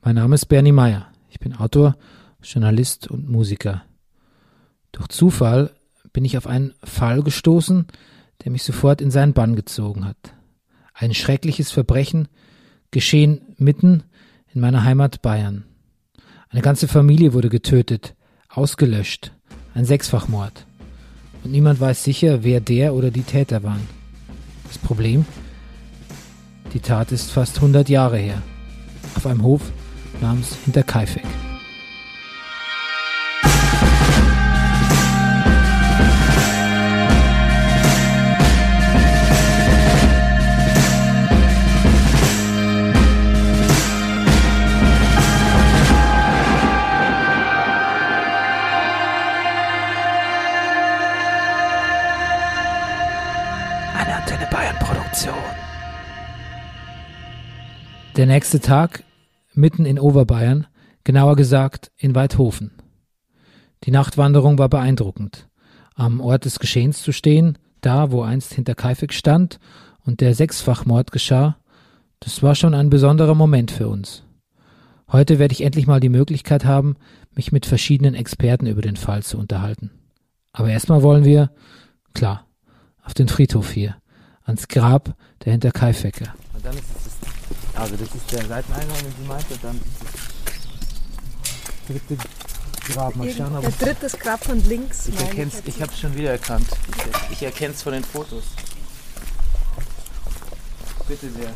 Mein Name ist Bernie Meyer. Ich bin Autor, Journalist und Musiker. Durch Zufall bin ich auf einen Fall gestoßen, der mich sofort in seinen Bann gezogen hat. Ein schreckliches Verbrechen, geschehen mitten in meiner Heimat Bayern. Eine ganze Familie wurde getötet, ausgelöscht, ein Sechsfachmord. Und niemand weiß sicher, wer der oder die Täter waren. Das Problem? Die Tat ist fast 100 Jahre her. Auf einem Hof namens Hinterkaifeck. Eine Antenne Bayern Produktion. Der nächste Tag mitten in Oberbayern, genauer gesagt in Weidhofen. Die Nachtwanderung war beeindruckend. Am Ort des Geschehens zu stehen, da wo einst hinter Kaifek stand und der Sechsfachmord geschah, das war schon ein besonderer Moment für uns. Heute werde ich endlich mal die Möglichkeit haben, mich mit verschiedenen Experten über den Fall zu unterhalten. Aber erstmal wollen wir, klar, auf den Friedhof hier, ans Grab der Hinterkaifecker. Und dann ist also das ist der Seiteneingang, den sie meinte, dann das dritte Grab. Mal schauen, ob Der dritte Grab von links. ich erkenn's, jetzt. ich habe es schon wieder erkannt. Ich, ich erkenne es von den Fotos. Bitte sehr.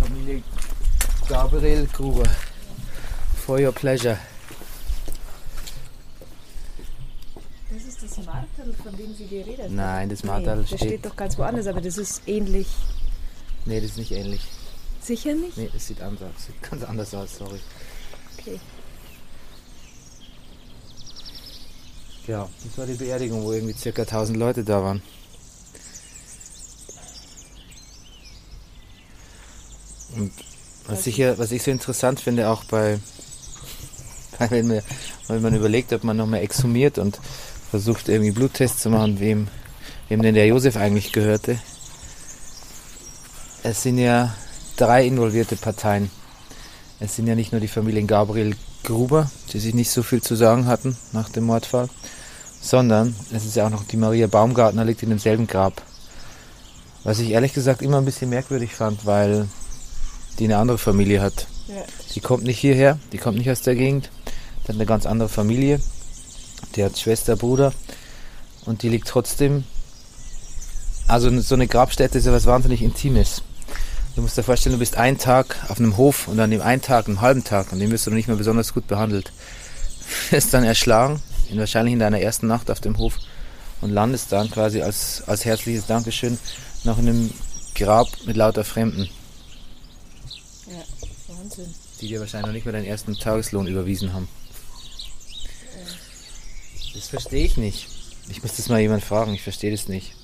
Familie Gabriel Gruber. For your pleasure. Das ist das Martel, von dem Sie geredet haben. Nein, das Nee, Martal das steht. steht doch ganz woanders, aber das ist ähnlich. Nee, das ist nicht ähnlich. Sicher nicht? Nee, das sieht anders, sieht ganz anders aus, sorry. Okay. Ja, das war die Beerdigung, wo irgendwie circa 1000 Leute da waren. Und was ich, ja, was ich so interessant finde, auch bei, bei wenn, wir, wenn man überlegt, ob man nochmal exhumiert und versucht irgendwie Bluttests zu machen, wem, wem denn der Josef eigentlich gehörte. Es sind ja drei involvierte Parteien. Es sind ja nicht nur die Familien Gabriel Gruber, die sich nicht so viel zu sagen hatten nach dem Mordfall, sondern es ist ja auch noch die Maria Baumgartner liegt in demselben Grab. Was ich ehrlich gesagt immer ein bisschen merkwürdig fand, weil die eine andere Familie hat. Ja. Die kommt nicht hierher, die kommt nicht aus der Gegend, die hat eine ganz andere Familie. Die hat Schwester, Bruder und die liegt trotzdem. Also so eine Grabstätte ist ja was wahnsinnig Intimes. Du musst dir vorstellen, du bist einen Tag auf einem Hof und an dem einen Tag, einen halben Tag, an dem wirst du noch nicht mehr besonders gut behandelt. Wirst dann erschlagen, in, wahrscheinlich in deiner ersten Nacht auf dem Hof und landest dann quasi als, als herzliches Dankeschön noch in einem Grab mit lauter Fremden, ja, Wahnsinn. die dir wahrscheinlich noch nicht mehr deinen ersten Tageslohn überwiesen haben. Das verstehe ich nicht. Ich muss das mal jemand fragen, ich verstehe das nicht.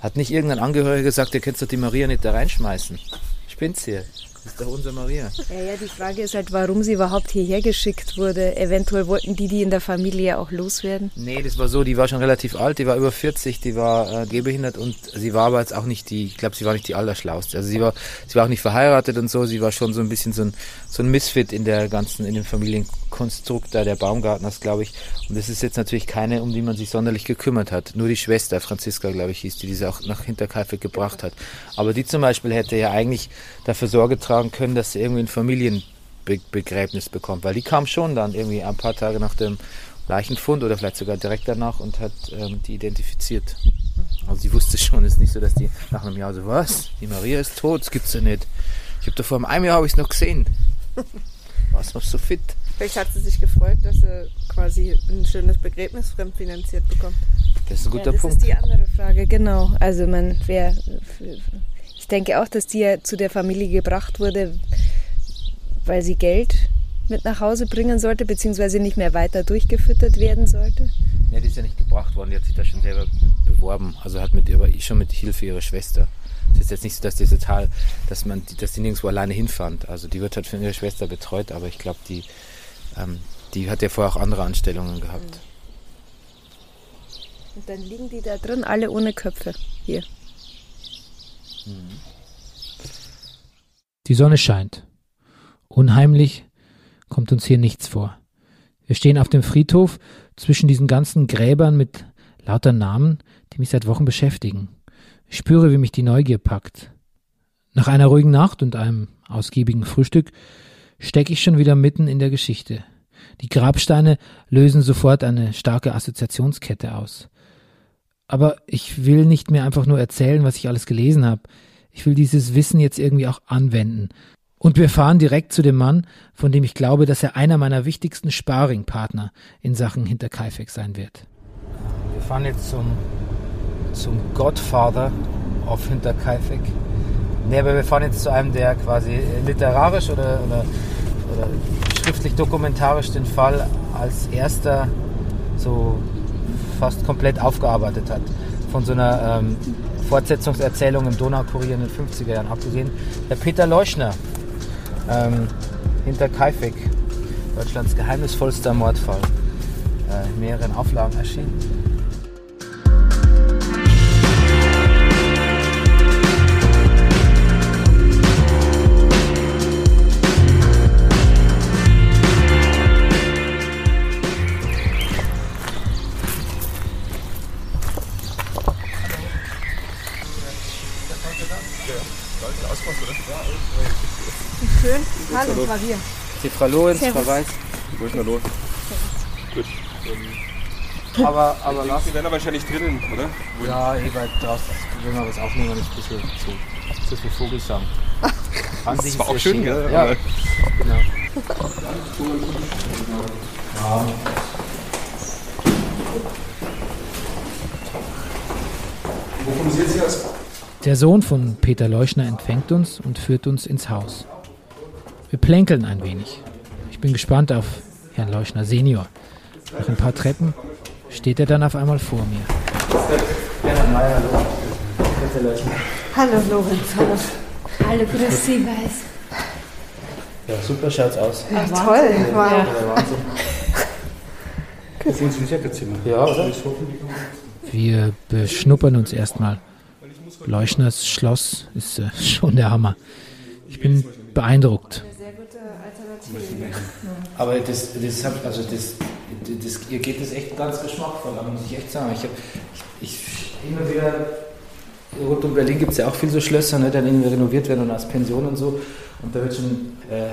Hat nicht irgendein Angehöriger gesagt, ihr könnt doch die Maria nicht da reinschmeißen? Spinnt's hier? Das ist doch unser Maria. Ja, ja, die Frage ist halt, warum sie überhaupt hierher geschickt wurde. Eventuell wollten die die in der Familie auch loswerden. Nee, das war so, die war schon relativ alt, die war über 40, die war äh, gehbehindert und sie war aber jetzt auch nicht die, ich glaube, sie war nicht die Allerschlauste. Also sie war, sie war auch nicht verheiratet und so, sie war schon so ein bisschen so ein, so ein Misfit in der ganzen, in dem Familienkonstrukt da der Baumgartners, glaube ich. Und das ist jetzt natürlich keine, um die man sich sonderlich gekümmert hat. Nur die Schwester, Franziska, glaube ich, hieß die, die sie auch nach Hinterkaifeck gebracht hat. Aber die zum Beispiel hätte ja eigentlich dafür Sorge tragen können, dass sie irgendwie ein Familienbegräbnis bekommt, weil die kam schon dann irgendwie ein paar Tage nach dem Leichenfund oder vielleicht sogar direkt danach und hat ähm, die identifiziert. Also sie wusste schon, es ist nicht so, dass die nach einem Jahr so, was? Die Maria ist tot, das gibt's ja nicht. Ich habe da vor einem Jahr habe ich es noch gesehen. War's noch so fit. Vielleicht hat sie sich gefreut, dass sie quasi ein schönes Begräbnis fremdfinanziert bekommt. Das ist ein guter ja, das Punkt. ist die andere Frage, genau. Also man, wer, ich denke auch, dass die ja zu der Familie gebracht wurde, weil sie Geld mit nach Hause bringen sollte, beziehungsweise nicht mehr weiter durchgefüttert werden sollte. Ja, die ist ja nicht gebracht worden, die hat sich da schon selber be- beworben. Also hat mit ihrer, schon mit Hilfe ihrer Schwester. Es ist jetzt nicht so, dass die total, dass man, die- dass die nirgendwo alleine hinfand. Also die wird halt von ihrer Schwester betreut, aber ich glaube, die, ähm, die hat ja vorher auch andere Anstellungen gehabt. Und dann liegen die da drin, alle ohne Köpfe. Hier. Die Sonne scheint. Unheimlich kommt uns hier nichts vor. Wir stehen auf dem Friedhof zwischen diesen ganzen Gräbern mit lauter Namen, die mich seit Wochen beschäftigen. Ich spüre, wie mich die Neugier packt. Nach einer ruhigen Nacht und einem ausgiebigen Frühstück stecke ich schon wieder mitten in der Geschichte. Die Grabsteine lösen sofort eine starke Assoziationskette aus. Aber ich will nicht mehr einfach nur erzählen, was ich alles gelesen habe. Ich will dieses Wissen jetzt irgendwie auch anwenden. Und wir fahren direkt zu dem Mann, von dem ich glaube, dass er einer meiner wichtigsten Sparringpartner in Sachen Hinterkaifeck sein wird. Wir fahren jetzt zum, zum Godfather of Hinterkaifeck. Nee, aber wir fahren jetzt zu einem, der quasi literarisch oder, oder, oder schriftlich dokumentarisch den Fall als erster so fast komplett aufgearbeitet hat. Von so einer ähm, Fortsetzungserzählung im Donaukurier in den 50er Jahren abgesehen. Der Peter Leuschner, ähm, hinter Kaifek, Deutschlands geheimnisvollster Mordfall, äh, in mehreren Auflagen erschienen. Klavier. Die Frau Lorenz. Frau Weiß. Wo ist denn los? Gut. Ähm, Aber, aber lass. die werden ja wahrscheinlich drinnen, oder? Ja, eh weit draußen. Wenn wir was aufnehmen, ist ein bisschen zu, zu viel Vogelsang. An sich Das war ist auch der schön, gell? Ja, Aber- genau. Wo kommen Sie jetzt her? Der Sohn von Peter Leuschner empfängt uns und führt uns ins Haus. Wir plänkeln ein wenig. Ich bin gespannt auf Herrn Leuschner Senior. Nach ein paar Treppen steht er dann auf einmal vor mir. Hallo, Lorenz. Hallo. Hallo, grüß Sie, Weiß. Ja, super schaut's aus. Ach, toll. Wow. Ja, Wahnsinn. Wohnen Sie im Sektorzimmer? Ja, oder? Wir beschnuppern uns erstmal. Leuschners Schloss ist äh, schon der Hammer. Ich bin beeindruckt. Aber das, das hab, also das, das, ihr geht das echt ganz geschmackvoll an, muss ich echt sagen. Ich, hab, ich, ich immer wieder, rund um Berlin gibt es ja auch viele so Schlösser, ne, die dann irgendwie renoviert werden und als Pension und so. Und da wird schon äh,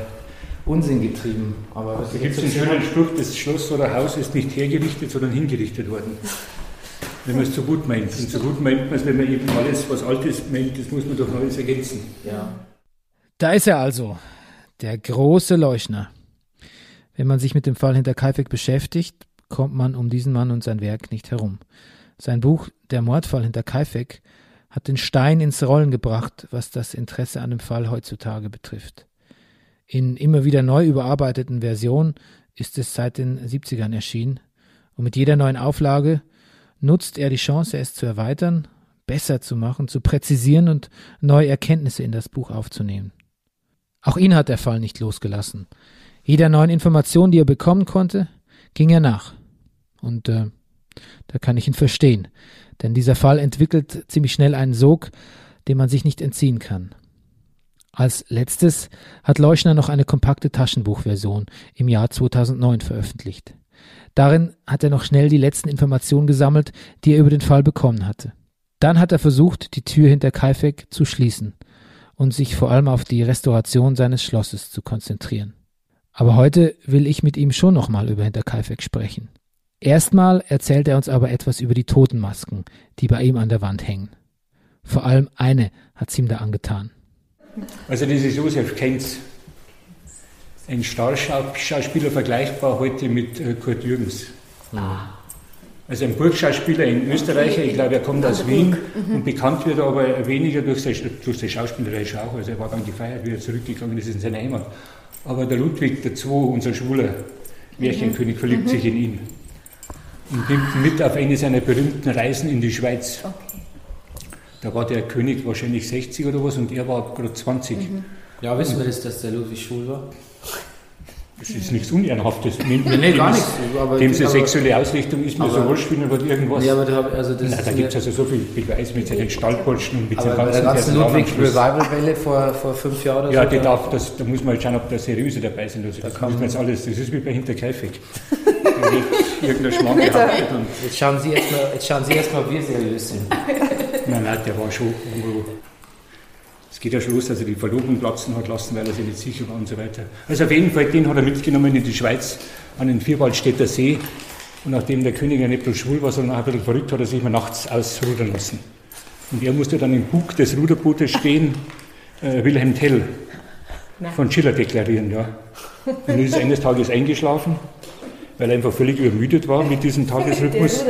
Unsinn getrieben. Aber was Da gibt es einen schönen Spruch, das Schloss oder Haus ist nicht hergerichtet, sondern hingerichtet worden. Wenn man es so gut meint. Und so gut meint man es, wenn man eben alles, was Altes meint, das muss man doch alles ergänzen. Ja. Da ist er also, der große Leuschner. Wenn man sich mit dem Fall hinter Kaifek beschäftigt, kommt man um diesen Mann und sein Werk nicht herum. Sein Buch Der Mordfall hinter Kaifek hat den Stein ins Rollen gebracht, was das Interesse an dem Fall heutzutage betrifft. In immer wieder neu überarbeiteten Versionen ist es seit den 70ern erschienen und mit jeder neuen Auflage nutzt er die Chance, es zu erweitern, besser zu machen, zu präzisieren und neue Erkenntnisse in das Buch aufzunehmen. Auch ihn hat der Fall nicht losgelassen. Jeder neuen Information, die er bekommen konnte, ging er nach. Und äh, da kann ich ihn verstehen, denn dieser Fall entwickelt ziemlich schnell einen Sog, dem man sich nicht entziehen kann. Als letztes hat Leuschner noch eine kompakte Taschenbuchversion im Jahr 2009 veröffentlicht. Darin hat er noch schnell die letzten Informationen gesammelt, die er über den Fall bekommen hatte. Dann hat er versucht, die Tür hinter Kaifek zu schließen und sich vor allem auf die Restauration seines Schlosses zu konzentrieren. Aber heute will ich mit ihm schon nochmal über Hinterkaifeck sprechen. Erstmal erzählt er uns aber etwas über die Totenmasken, die bei ihm an der Wand hängen. Vor allem eine hat's ihm da angetan. Also das ist Josef Kenz. Ein Starschauspieler vergleichbar heute mit äh, Kurt Jürgens. Also ein Burgschauspieler, ein Österreicher, ich glaube, er kommt aus Wien und bekannt wird er aber weniger durch sein, durch sein Schauspielerische auch. Also er war dann gefeiert, wie er zurückgegangen ist in seine Heimat. Aber der Ludwig II, unser schwuler Märchenkönig, verliebt sich in ihn und nimmt ihn mit auf eine seiner berühmten Reisen in die Schweiz. Da war der König wahrscheinlich 60 oder was und er war gerade 20. Ja, wissen wir das, dass der Ludwig schwul war? Das ist nichts Unehrenhaftes. Nee, nee, gar nichts. Aber, dem seine sexuelle Ausrichtung ist mir so wurscht, er irgendwas. Ja, aber da, also das Nein, da gibt es also so viel Beweis mit seinen Stallpolschen und mit den ganzen der ganzen Ludwig Revival-Welle vor, vor fünf Jahren oder ja, so. Die darf, das, da muss man halt schauen, ob da seriöse dabei sind. Also, da das muss man jetzt alles, das ist wie bei Hinterkaifeck. irgendein Schmarrn gehabt. Jetzt schauen Sie jetzt mal, jetzt schauen Sie erst mal, ob wir seriös sind. Nein, nein, der war schon irgendwo. Es geht ja schon los, dass er die Verlobung platzen hat lassen, weil er sich nicht sicher war und so weiter. Also auf jeden Fall, den hat er mitgenommen in die Schweiz an den Vierwaldstätter See. Und nachdem der König ja nicht bloß schwul war, sondern auch ein bisschen verrückt, hat er sich mal nachts ausrudern lassen. Und er musste dann im Bug des Ruderbootes stehen, äh, Wilhelm Tell von Schiller deklarieren. Ja. Und ist eines Tages eingeschlafen, weil er einfach völlig übermüdet war mit diesem Tagesrhythmus.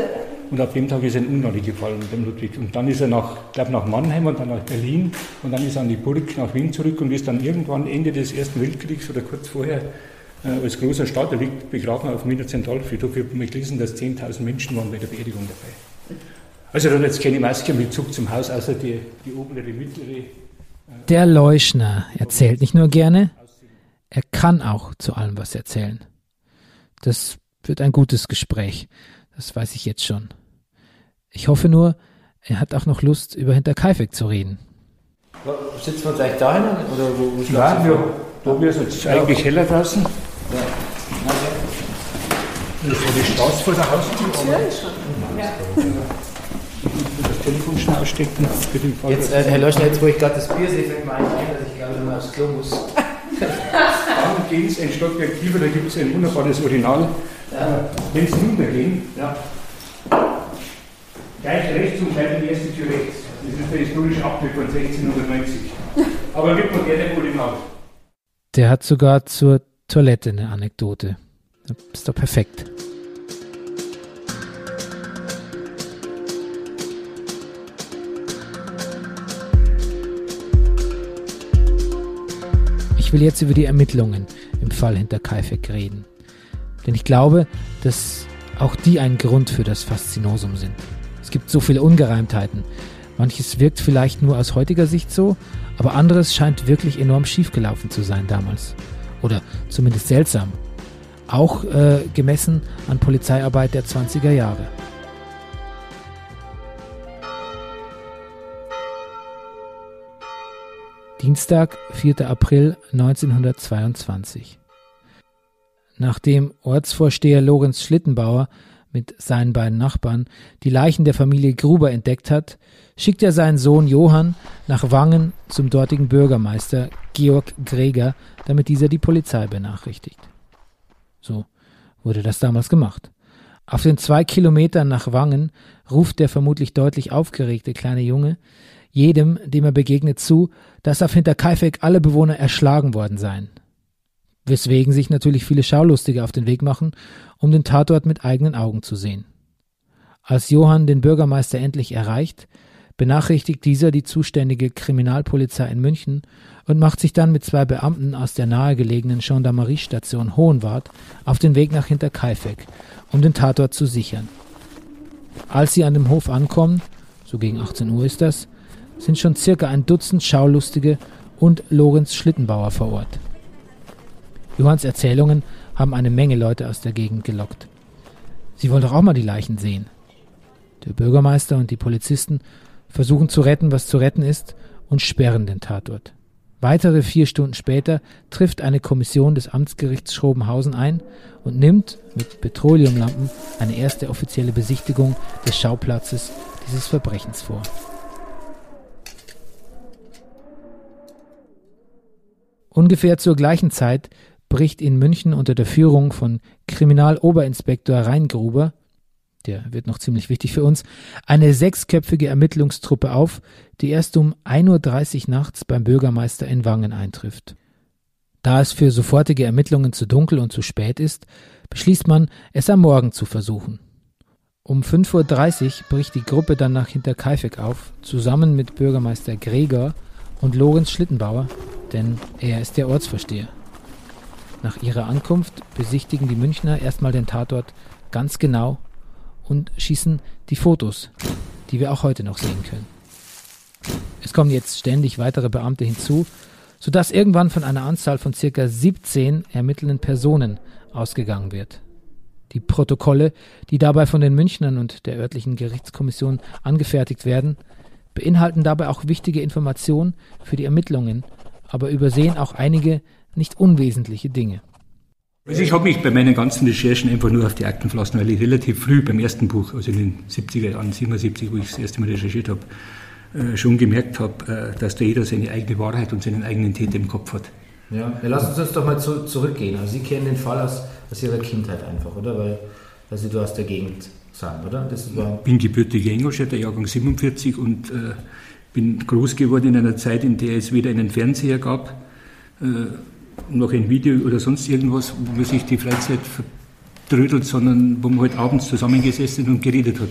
Und ab dem Tag ist er in Ungnade gefallen, dem Ludwig. Und dann ist er nach, glaube nach Mannheim und dann nach Berlin und dann ist er an die Burg nach Wien zurück und ist dann irgendwann Ende des Ersten Weltkriegs oder kurz vorher äh, als großer Staat, er liegt begraben auf dem Wiener Zentralfriedhof. Ich habe gelesen, dass 10.000 Menschen waren bei der Beerdigung dabei. Also dann jetzt keine Maske mit Zug zum Haus, außer die, die obere, die mittlere. Äh der Leuschner erzählt nicht nur gerne, er kann auch zu allem was erzählen. Das wird ein gutes Gespräch. Das weiß ich jetzt schon. Ich hoffe nur, er hat auch noch Lust, über Hinterkaifeck zu reden. Sitzen wir eigentlich dahin? Oder wo, wo Nein, wir, da wäre es jetzt eigentlich heller draußen. Ja. Das ist so die Straße vor der Haustür. Ja. Das Telefon schon ausstecken. Für den Fall, jetzt, äh, Herr Löschner, jetzt wo ich gerade das Bier sehe, fällt mir eigentlich ein, dass ich glaube, mal aufs Klo muss. Dann geht es ein Stockwerk tiefer, da gibt es ein wunderbares Urinal. Ja. Wenn Sie runtergehen, ja. gleich rechts und gleich die erste Tür rechts. Das ist der historische Abbild von 1690. Aber mit modernem Urinal. Der hat sogar zur Toilette eine Anekdote. Ist doch perfekt. Ich will jetzt über die Ermittlungen im Fall hinter Kaifek reden. Denn ich glaube, dass auch die ein Grund für das Faszinosum sind. Es gibt so viele Ungereimtheiten. Manches wirkt vielleicht nur aus heutiger Sicht so, aber anderes scheint wirklich enorm schiefgelaufen zu sein damals. Oder zumindest seltsam. Auch äh, gemessen an Polizeiarbeit der 20er Jahre. Dienstag, 4. April 1922. Nachdem Ortsvorsteher Lorenz Schlittenbauer mit seinen beiden Nachbarn die Leichen der Familie Gruber entdeckt hat, schickt er seinen Sohn Johann nach Wangen zum dortigen Bürgermeister Georg Greger, damit dieser die Polizei benachrichtigt. So wurde das damals gemacht. Auf den zwei Kilometern nach Wangen ruft der vermutlich deutlich aufgeregte kleine Junge jedem, dem er begegnet, zu, dass auf Hinterkaifeck alle Bewohner erschlagen worden seien. Weswegen sich natürlich viele Schaulustige auf den Weg machen, um den Tatort mit eigenen Augen zu sehen. Als Johann den Bürgermeister endlich erreicht, benachrichtigt dieser die zuständige Kriminalpolizei in München und macht sich dann mit zwei Beamten aus der nahegelegenen Gendarmeriestation Hohenwart auf den Weg nach Hinterkaifeck, um den Tatort zu sichern. Als sie an dem Hof ankommen, so gegen 18 Uhr ist das, sind schon circa ein Dutzend Schaulustige und Lorenz Schlittenbauer vor Ort. Johanns Erzählungen haben eine Menge Leute aus der Gegend gelockt. Sie wollen doch auch mal die Leichen sehen. Der Bürgermeister und die Polizisten versuchen zu retten, was zu retten ist, und sperren den Tatort. Weitere vier Stunden später trifft eine Kommission des Amtsgerichts Schrobenhausen ein und nimmt mit Petroleumlampen eine erste offizielle Besichtigung des Schauplatzes dieses Verbrechens vor. Ungefähr zur gleichen Zeit bricht in München unter der Führung von Kriminaloberinspektor Reingruber, der wird noch ziemlich wichtig für uns, eine sechsköpfige Ermittlungstruppe auf, die erst um 1.30 Uhr nachts beim Bürgermeister in Wangen eintrifft. Da es für sofortige Ermittlungen zu dunkel und zu spät ist, beschließt man, es am Morgen zu versuchen. Um 5.30 Uhr bricht die Gruppe dann nach Hinterkaifeck auf, zusammen mit Bürgermeister Gregor und Lorenz Schlittenbauer, denn er ist der Ortsvorsteher. Nach ihrer Ankunft besichtigen die Münchner erstmal den Tatort ganz genau und schießen die Fotos, die wir auch heute noch sehen können. Es kommen jetzt ständig weitere Beamte hinzu, sodass irgendwann von einer Anzahl von circa 17 ermittelnden Personen ausgegangen wird. Die Protokolle, die dabei von den Münchnern und der örtlichen Gerichtskommission angefertigt werden, beinhalten dabei auch wichtige Informationen für die Ermittlungen, aber übersehen auch einige nicht unwesentliche Dinge. Also ich habe mich bei meinen ganzen Recherchen einfach nur auf die Akten verlassen, weil ich relativ früh beim ersten Buch, also in den 70er Jahren, 77, wo ich das erste Mal recherchiert habe, äh, schon gemerkt habe, äh, dass da jeder seine eigene Wahrheit und seinen eigenen Täter im Kopf hat. Ja, ja lass uns jetzt doch mal zu, zurückgehen. Also Sie kennen den Fall aus, aus Ihrer Kindheit einfach, oder? Weil, weil Sie da aus der Gegend sind, oder? Das war ich bin gebürtiger Ingolstädter, Jahrgang 47 und äh, bin groß geworden in einer Zeit, in der es weder einen Fernseher gab, äh, noch ein Video oder sonst irgendwas, wo man sich die Freizeit verdrödelt, sondern wo man halt abends zusammengesessen und geredet hat.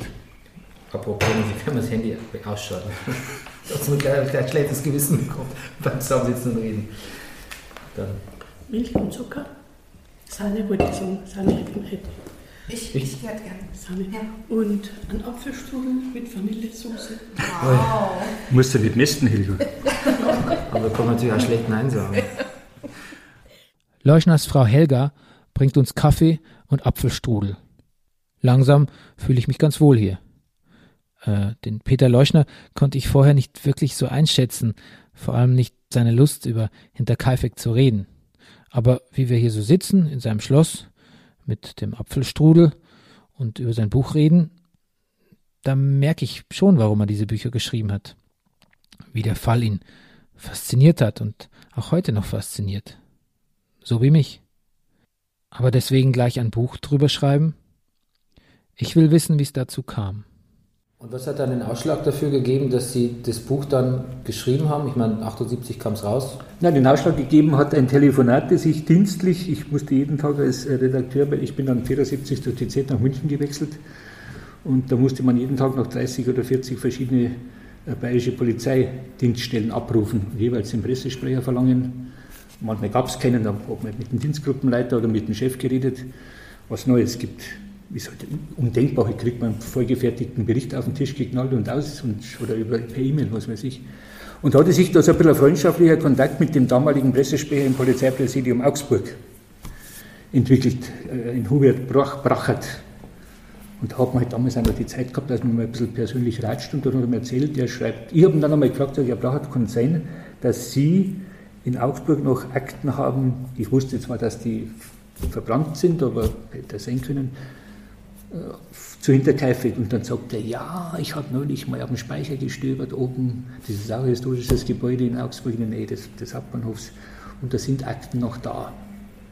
Apropos, Sie können das Handy ausschalten. Dass man gleich, gleich schlechtes Gewissen bekommt beim Zusammensitzen und Reden. Dann. Milch und Zucker? Sahne wollte ich sagen. Sahne hätte ich, ich, ich hätte gerne. Sahne. Ja. Und ein Apfelstrudel mit Vanillesoße. Wow. Musst du nicht messen, Hilger. Aber kann man natürlich auch schlecht Nein sagen. Leuschners Frau Helga bringt uns Kaffee und Apfelstrudel. Langsam fühle ich mich ganz wohl hier. Äh, den Peter Leuschner konnte ich vorher nicht wirklich so einschätzen, vor allem nicht seine Lust, über Hinterkaifeck zu reden. Aber wie wir hier so sitzen in seinem Schloss mit dem Apfelstrudel und über sein Buch reden, da merke ich schon, warum er diese Bücher geschrieben hat. Wie der Fall ihn fasziniert hat und auch heute noch fasziniert so wie mich. Aber deswegen gleich ein Buch drüber schreiben? Ich will wissen, wie es dazu kam. Und was hat dann den Ausschlag dafür gegeben, dass Sie das Buch dann geschrieben haben? Ich meine, 78 kam es raus. Ja, den Ausschlag gegeben hat ein Telefonat, das ich dienstlich, ich musste jeden Tag als Redakteur, weil ich bin dann 74 durch die Z nach München gewechselt und da musste man jeden Tag noch 30 oder 40 verschiedene äh, bayerische Polizeidienststellen abrufen, jeweils den Pressesprecher verlangen Manchmal gab es keinen, da hat man mit dem Dienstgruppenleiter oder mit dem Chef geredet, was Neues gibt. Ist halt undenkbar, ich kriegt man einen vorgefertigten Bericht auf den Tisch geknallt und aus und, oder über, per E-Mail, was weiß ich. Und hatte sich da so ein bisschen freundschaftlicher Kontakt mit dem damaligen Pressesprecher im Polizeipräsidium Augsburg entwickelt, äh, in Hubert Brach, Brachert. Und da hat man halt damals auch noch die Zeit gehabt, dass man mal ein bisschen persönlich ratscht und dann hat er mir erzählt, der schreibt, ich habe ihn dann einmal gefragt, Herr Brachert, kann sein, dass Sie in Augsburg noch Akten haben. Ich wusste zwar, dass die verbrannt sind, aber hätte sehen können, zu Hinterkaifeck. Und dann sagt er, ja, ich habe neulich mal auf dem Speicher gestöbert, oben, das ist auch ein historisches Gebäude in Augsburg in der Nähe des, des Hauptbahnhofs, und da sind Akten noch da.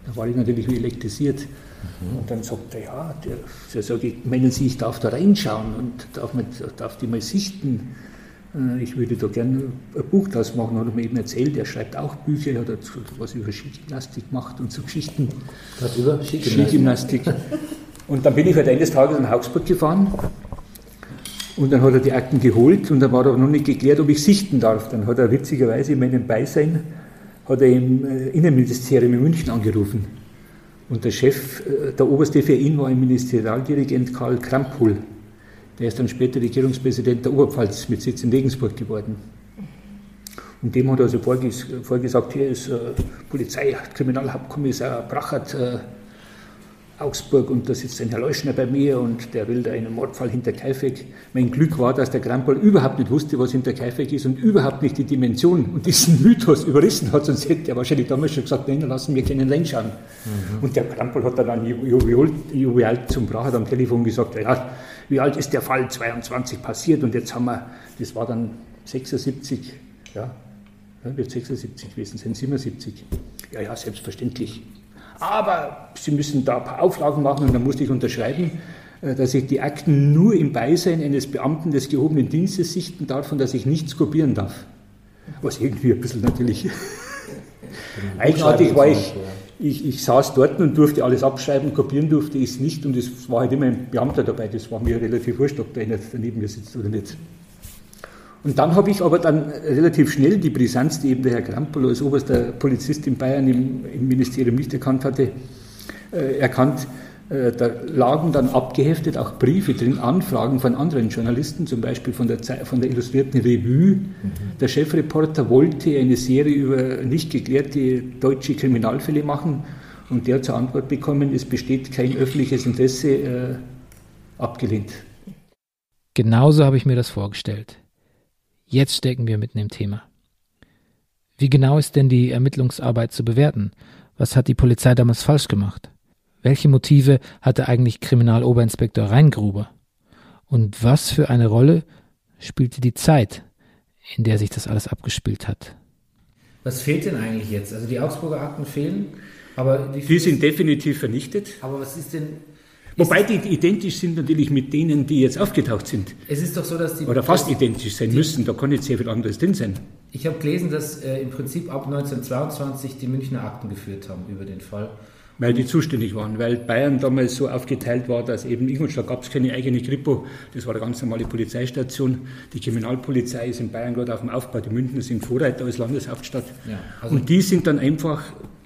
Da war ich natürlich wie elektrisiert. Mhm. Und dann sagt er, ja, der, der sage ich, meinen Sie, ich darf da reinschauen und darf, man, darf die mal sichten? Äh, ich würde da gerne ein Buch draus machen, hat er mir eben erzählt. Er schreibt auch Bücher, er hat was über Skigymnastik gemacht und so Geschichten. Was über Skigymnastik? Skigymnastik. Und dann bin ich halt eines Tages nach Augsburg gefahren und dann hat er die Akten geholt und dann war aber noch nicht geklärt, ob ich sichten darf. Dann hat er witzigerweise in meinem Beisein hat er im äh, Innenministerium in München angerufen. Und der Chef, äh, der oberste für ihn war ein Ministerialdirigent Karl Krampul. Der ist dann später Regierungspräsident der Oberpfalz mit Sitz in Regensburg geworden. Und dem hat er also vorges vorgesagt, hier ist äh, Polizei, Kriminalhauptkommissar Brachert, äh, Augsburg und da sitzt ein Herr Leuschner bei mir und der will da einen Mordfall hinter Kaifeck. Mein Glück war, dass der Krampol überhaupt nicht wusste, was hinter Kaifeck ist und überhaupt nicht die Dimension und diesen Mythos überrissen hat, sonst hätte er wahrscheinlich damals schon gesagt, nein, lassen wir keinen reinschauen. Mhm. Und der Krampol hat dann jovial zum Brachert am Telefon gesagt, ja, wie alt ist der Fall 22 passiert und jetzt haben wir, das war dann 76, ja, ja wird 76 gewesen sein, 77. Ja, ja, selbstverständlich. Aber Sie müssen da ein paar Auflagen machen und dann musste ich unterschreiben, äh, dass ich die Akten nur im Beisein eines Beamten des gehobenen Dienstes sichten darf und dass ich nichts kopieren darf. Was irgendwie ein bisschen natürlich eigenartig war. Ich, ich, ich saß dort und durfte alles abschreiben, kopieren durfte ich es nicht und es war halt immer ein Beamter dabei. Das war mir relativ wurscht, ob der daneben mir sitzt oder nicht. Und dann habe ich aber dann relativ schnell die Brisanz, die eben der Herr Krampel als oberster Polizist in Bayern im, im Ministerium nicht erkannt hatte, äh, erkannt, Äh, da lagen dann abgeheftet auch Briefe drin, Anfragen von anderen Journalisten, zum Beispiel von der, von der Illustrierten Revue. Mhm. Der Chefreporter wollte eine Serie über nicht geklärte deutsche Kriminalfälle machen und der zur Antwort bekommen, es besteht kein öffentliches Interesse, äh, abgelehnt. Genauso habe ich mir das vorgestellt. Jetzt stecken wir mitten im Thema. Wie genau ist denn die Ermittlungsarbeit zu bewerten? Was hat die Polizei damals falsch gemacht? Welche Motive hatte eigentlich Kriminaloberinspektor Reingruber? Und was für eine Rolle spielte die Zeit, in der sich das alles abgespielt hat? Was fehlt denn eigentlich jetzt? Also die Augsburger Akten fehlen, aber die, die sind definitiv vernichtet. Aber was ist denn Wobei die identisch sind natürlich mit denen, die jetzt aufgetaucht sind. Es ist doch so, dass die. Oder fast identisch sein die, müssen, da kann nicht sehr viel anderes drin sein. Ich habe gelesen, dass äh, im Prinzip ab 1922 die Münchner Akten geführt haben über den Fall. Weil die zuständig waren, weil Bayern damals so aufgeteilt war, dass eben Ingolstadt gab es keine eigene Kripo, das war eine ganz normale Polizeistation. Die Kriminalpolizei ist in Bayern gerade auf dem Aufbau, die Münchner sind Vorreiter als Landeshauptstadt. Ja, also und die sind dann einfach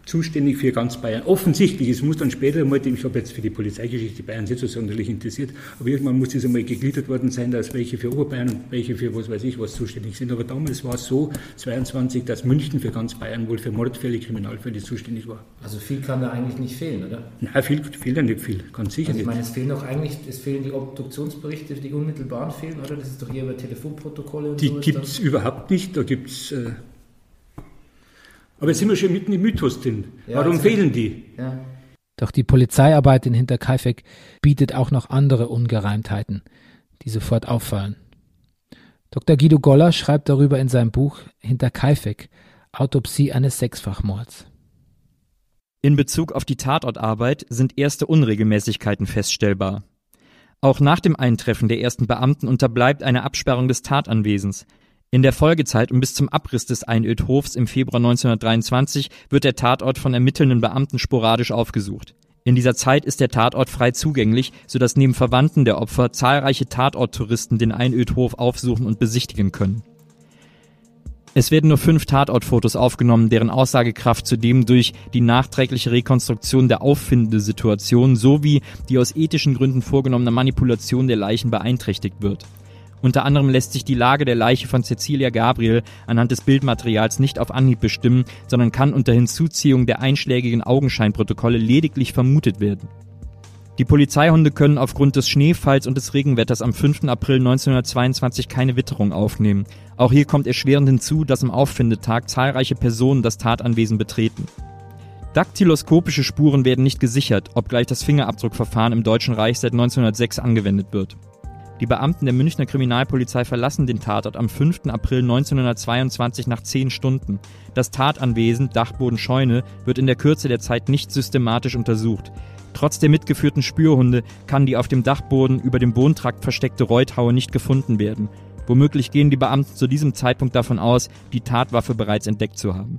zuständig für ganz Bayern. Offensichtlich, es muss dann später einmal, ich habe jetzt für die Polizeigeschichte Bayern nicht so sonderlich interessiert, aber irgendwann muss das einmal gegliedert worden sein, dass welche für Oberbayern und welche für was weiß ich was zuständig sind. Aber damals war es so, 22, dass München für ganz Bayern wohl für Mordfälle, Kriminalfälle zuständig war. Also viel kann da eigentlich nicht fehlen, oder? Nein, viel fehlt ja nicht viel, ganz sicher also ich meine, es fehlen doch eigentlich, es fehlen die Obduktionsberichte, die unmittelbaren fehlen, oder? Das ist doch hier über Telefonprotokolle und Die gibt es überhaupt nicht, da gibt es... Äh, aber jetzt sind wir schon mitten im Mythos drin. Ja, Warum fehlen die? Ja. Doch die Polizeiarbeit in Hinterkaifeck bietet auch noch andere Ungereimtheiten, die sofort auffallen. Dr. Guido Goller schreibt darüber in seinem Buch Hinterkaifeck, Autopsie eines Sechsfachmords. In Bezug auf die Tatortarbeit sind erste Unregelmäßigkeiten feststellbar. Auch nach dem Eintreffen der ersten Beamten unterbleibt eine Absperrung des Tatanwesens, in der Folgezeit und bis zum Abriss des Einödhofs im Februar 1923 wird der Tatort von ermittelnden Beamten sporadisch aufgesucht. In dieser Zeit ist der Tatort frei zugänglich, sodass neben Verwandten der Opfer zahlreiche Tatorttouristen den Einödhof aufsuchen und besichtigen können. Es werden nur fünf Tatortfotos aufgenommen, deren Aussagekraft zudem durch die nachträgliche Rekonstruktion der Auffindesituation sowie die aus ethischen Gründen vorgenommene Manipulation der Leichen beeinträchtigt wird. Unter anderem lässt sich die Lage der Leiche von Cecilia Gabriel anhand des Bildmaterials nicht auf Anhieb bestimmen, sondern kann unter Hinzuziehung der einschlägigen Augenscheinprotokolle lediglich vermutet werden. Die Polizeihunde können aufgrund des Schneefalls und des Regenwetters am 5. April 1922 keine Witterung aufnehmen. Auch hier kommt erschwerend hinzu, dass am Auffindetag zahlreiche Personen das Tatanwesen betreten. Daktyloskopische Spuren werden nicht gesichert, obgleich das Fingerabdruckverfahren im Deutschen Reich seit 1906 angewendet wird. Die Beamten der Münchner Kriminalpolizei verlassen den Tatort am 5. April 1922 nach zehn Stunden. Das Tatanwesen, Dachboden Scheune, wird in der Kürze der Zeit nicht systematisch untersucht. Trotz der mitgeführten Spürhunde kann die auf dem Dachboden über dem Bodentrakt versteckte Reuthaue nicht gefunden werden. Womöglich gehen die Beamten zu diesem Zeitpunkt davon aus, die Tatwaffe bereits entdeckt zu haben.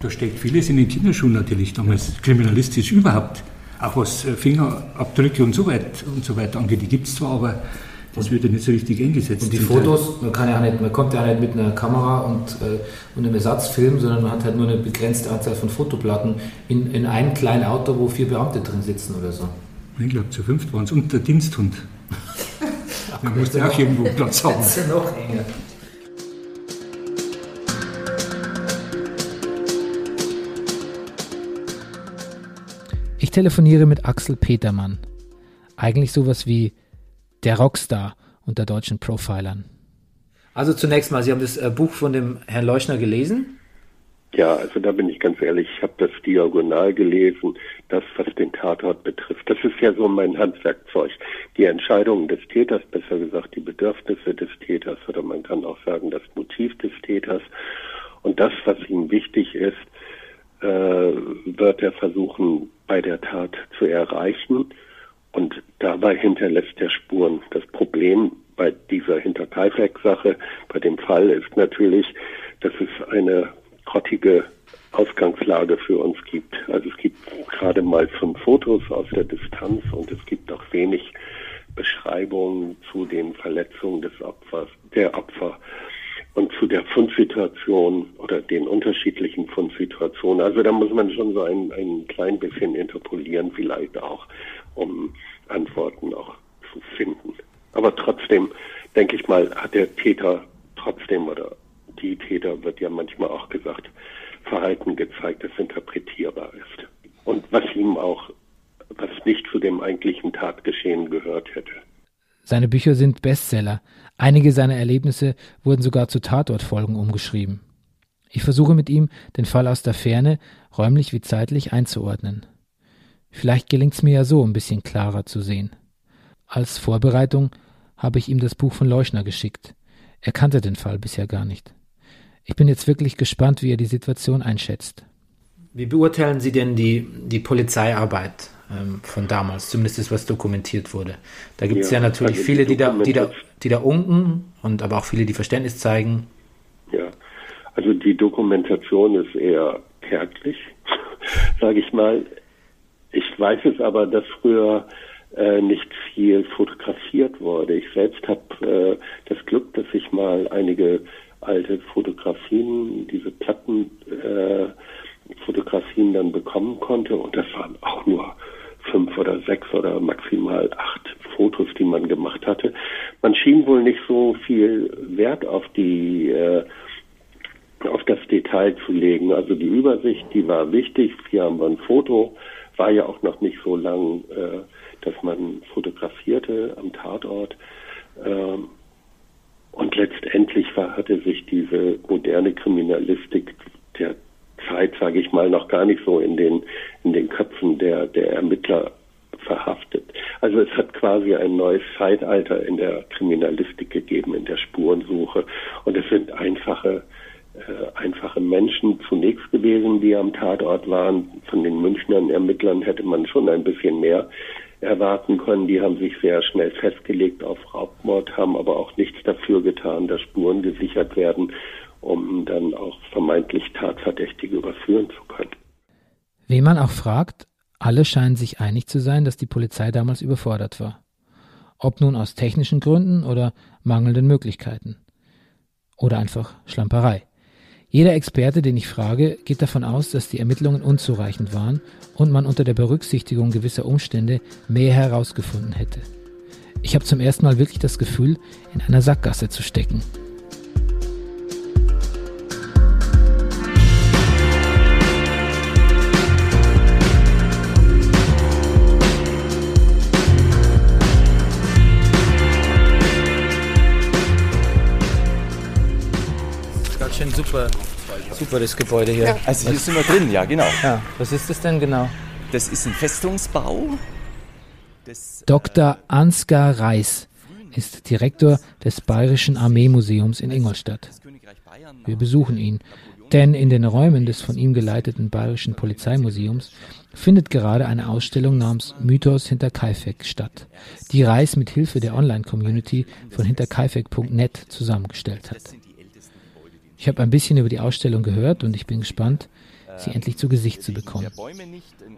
Da steckt vieles in den Kinderschuhen natürlich damals, kriminalistisch überhaupt auch was äh, Fingerabdrücke und so, weit, und so weiter angeht, die gibt es zwar, aber das wird ja nicht so richtig eingesetzt. Und die Fotos, man, kann ja nicht, man kommt ja nicht mit einer Kamera und, äh, und einem Ersatzfilm, sondern man hat halt nur eine begrenzte Anzahl von Fotoplatten in, in einem kleinen Auto, wo vier Beamte drin sitzen oder so. Ich glaube, zu fünft waren es und der Diensthund. Der musste auch irgendwo Platz haben. Das ist ja noch enger. Telefoniere mit Axel Petermann. Eigentlich sowas wie der Rockstar unter deutschen Profilern. Also zunächst mal, Sie haben das äh, Buch von dem Herrn Leuchner gelesen? Ja, also da bin ich ganz ehrlich, ich habe das diagonal gelesen, das, was den Tatort betrifft. Das ist ja so mein Handwerkzeug. Die Entscheidungen des Täters, besser gesagt die Bedürfnisse des Täters oder man kann auch sagen das Motiv des Täters und das, was ihm wichtig ist, äh, wird er versuchen bei der Tat zu erreichen und dabei hinterlässt er Spuren. Das Problem bei dieser Hinterkaifeck-Sache, bei dem Fall ist natürlich, dass es eine grottige Ausgangslage für uns gibt. Also es gibt gerade mal fünf Fotos aus der Distanz und es gibt auch wenig Beschreibungen zu den Verletzungen des Opfers, der Opfer und zu der Fundsituation oder den unterschiedlichen Fundsituationen. Also da muss man schon so ein, ein klein bisschen interpolieren vielleicht auch, um Antworten auch zu finden. Aber trotzdem, denke ich mal, hat der Täter trotzdem oder die Täter wird ja manchmal auch gesagt, Verhalten gezeigt, das interpretierbar ist. Und was ihm auch, was nicht zu dem eigentlichen Tatgeschehen gehört hätte. Seine Bücher sind Bestseller. Einige seiner Erlebnisse wurden sogar zu Tatortfolgen umgeschrieben. Ich versuche mit ihm, den Fall aus der Ferne, räumlich wie zeitlich einzuordnen. Vielleicht gelingt es mir ja so, ein bisschen klarer zu sehen. Als Vorbereitung habe ich ihm das Buch von Leuschner geschickt. Er kannte den Fall bisher gar nicht. Ich bin jetzt wirklich gespannt, wie er die Situation einschätzt. Wie beurteilen Sie denn die, die Polizeiarbeit ähm, von damals, zumindest das, was dokumentiert wurde? Da gibt es ja, ja, natürlich also viele, die da, die, da, die da unken und aber auch viele, die Verständnis zeigen. Ja, also die Dokumentation ist eher kärglich, sage ich mal. Ich weiß es aber, dass früher äh, nicht viel fotografiert wurde. Ich selbst habe äh, das Glück, dass ich mal einige alte Fotografien, diese Plattenfotografien äh, dann bekommen konnte und das waren auch nur fünf oder sechs oder maximal acht Fotos, die man gemacht hatte. Man schien wohl nicht so viel Wert auf die äh, auf das Detail zu legen. Also die Übersicht, die war wichtig. Hier haben wir ein Foto, war ja auch noch nicht so lang, äh, dass man fotografierte am Tatort. Ähm, und letztendlich war, hatte sich diese moderne Kriminalistik der Zeit, sage ich mal, noch gar nicht so in den, in den Köpfen der, der Ermittler verhaftet. Also es hat quasi ein neues Zeitalter in der Kriminalistik gegeben, in der Spurensuche. Und es sind einfache, äh, einfache Menschen zunächst gewesen, die am Tatort waren. Von den Münchnern Ermittlern hätte man schon ein bisschen mehr erwarten können. Die haben sich sehr schnell festgelegt auf Raubmord, haben aber auch nichts dafür getan, dass Spuren gesichert werden, um dann auch vermeintlich Tatverdächtige überführen zu können. Wen man auch fragt, alle scheinen sich einig zu sein, dass die Polizei damals überfordert war. Ob nun aus technischen Gründen oder mangelnden Möglichkeiten. Oder einfach Schlamperei. Jeder Experte, den ich frage, geht davon aus, dass die Ermittlungen unzureichend waren und man unter der Berücksichtigung gewisser Umstände mehr herausgefunden hätte. Ich habe zum ersten Mal wirklich das Gefühl, in einer Sackgasse zu stecken. Super Super, das Gebäude hier. Ja. Also hier sind wir drin, ja genau. Ja. Was ist das denn genau? Das ist ein Festungsbau. Das, Dr. Ansgar Reis ist Direktor des Bayerischen Armeemuseums in Ingolstadt. Wir besuchen ihn, denn in den Räumen des von ihm geleiteten Bayerischen Polizeimuseums findet gerade eine Ausstellung namens Mythos hinter Kaifek statt, die Reis mit Hilfe der Online-Community von hinterkaifek.net zusammengestellt hat. Ich habe ein bisschen über die Ausstellung gehört und ich bin gespannt, sie endlich zu Gesicht zu bekommen.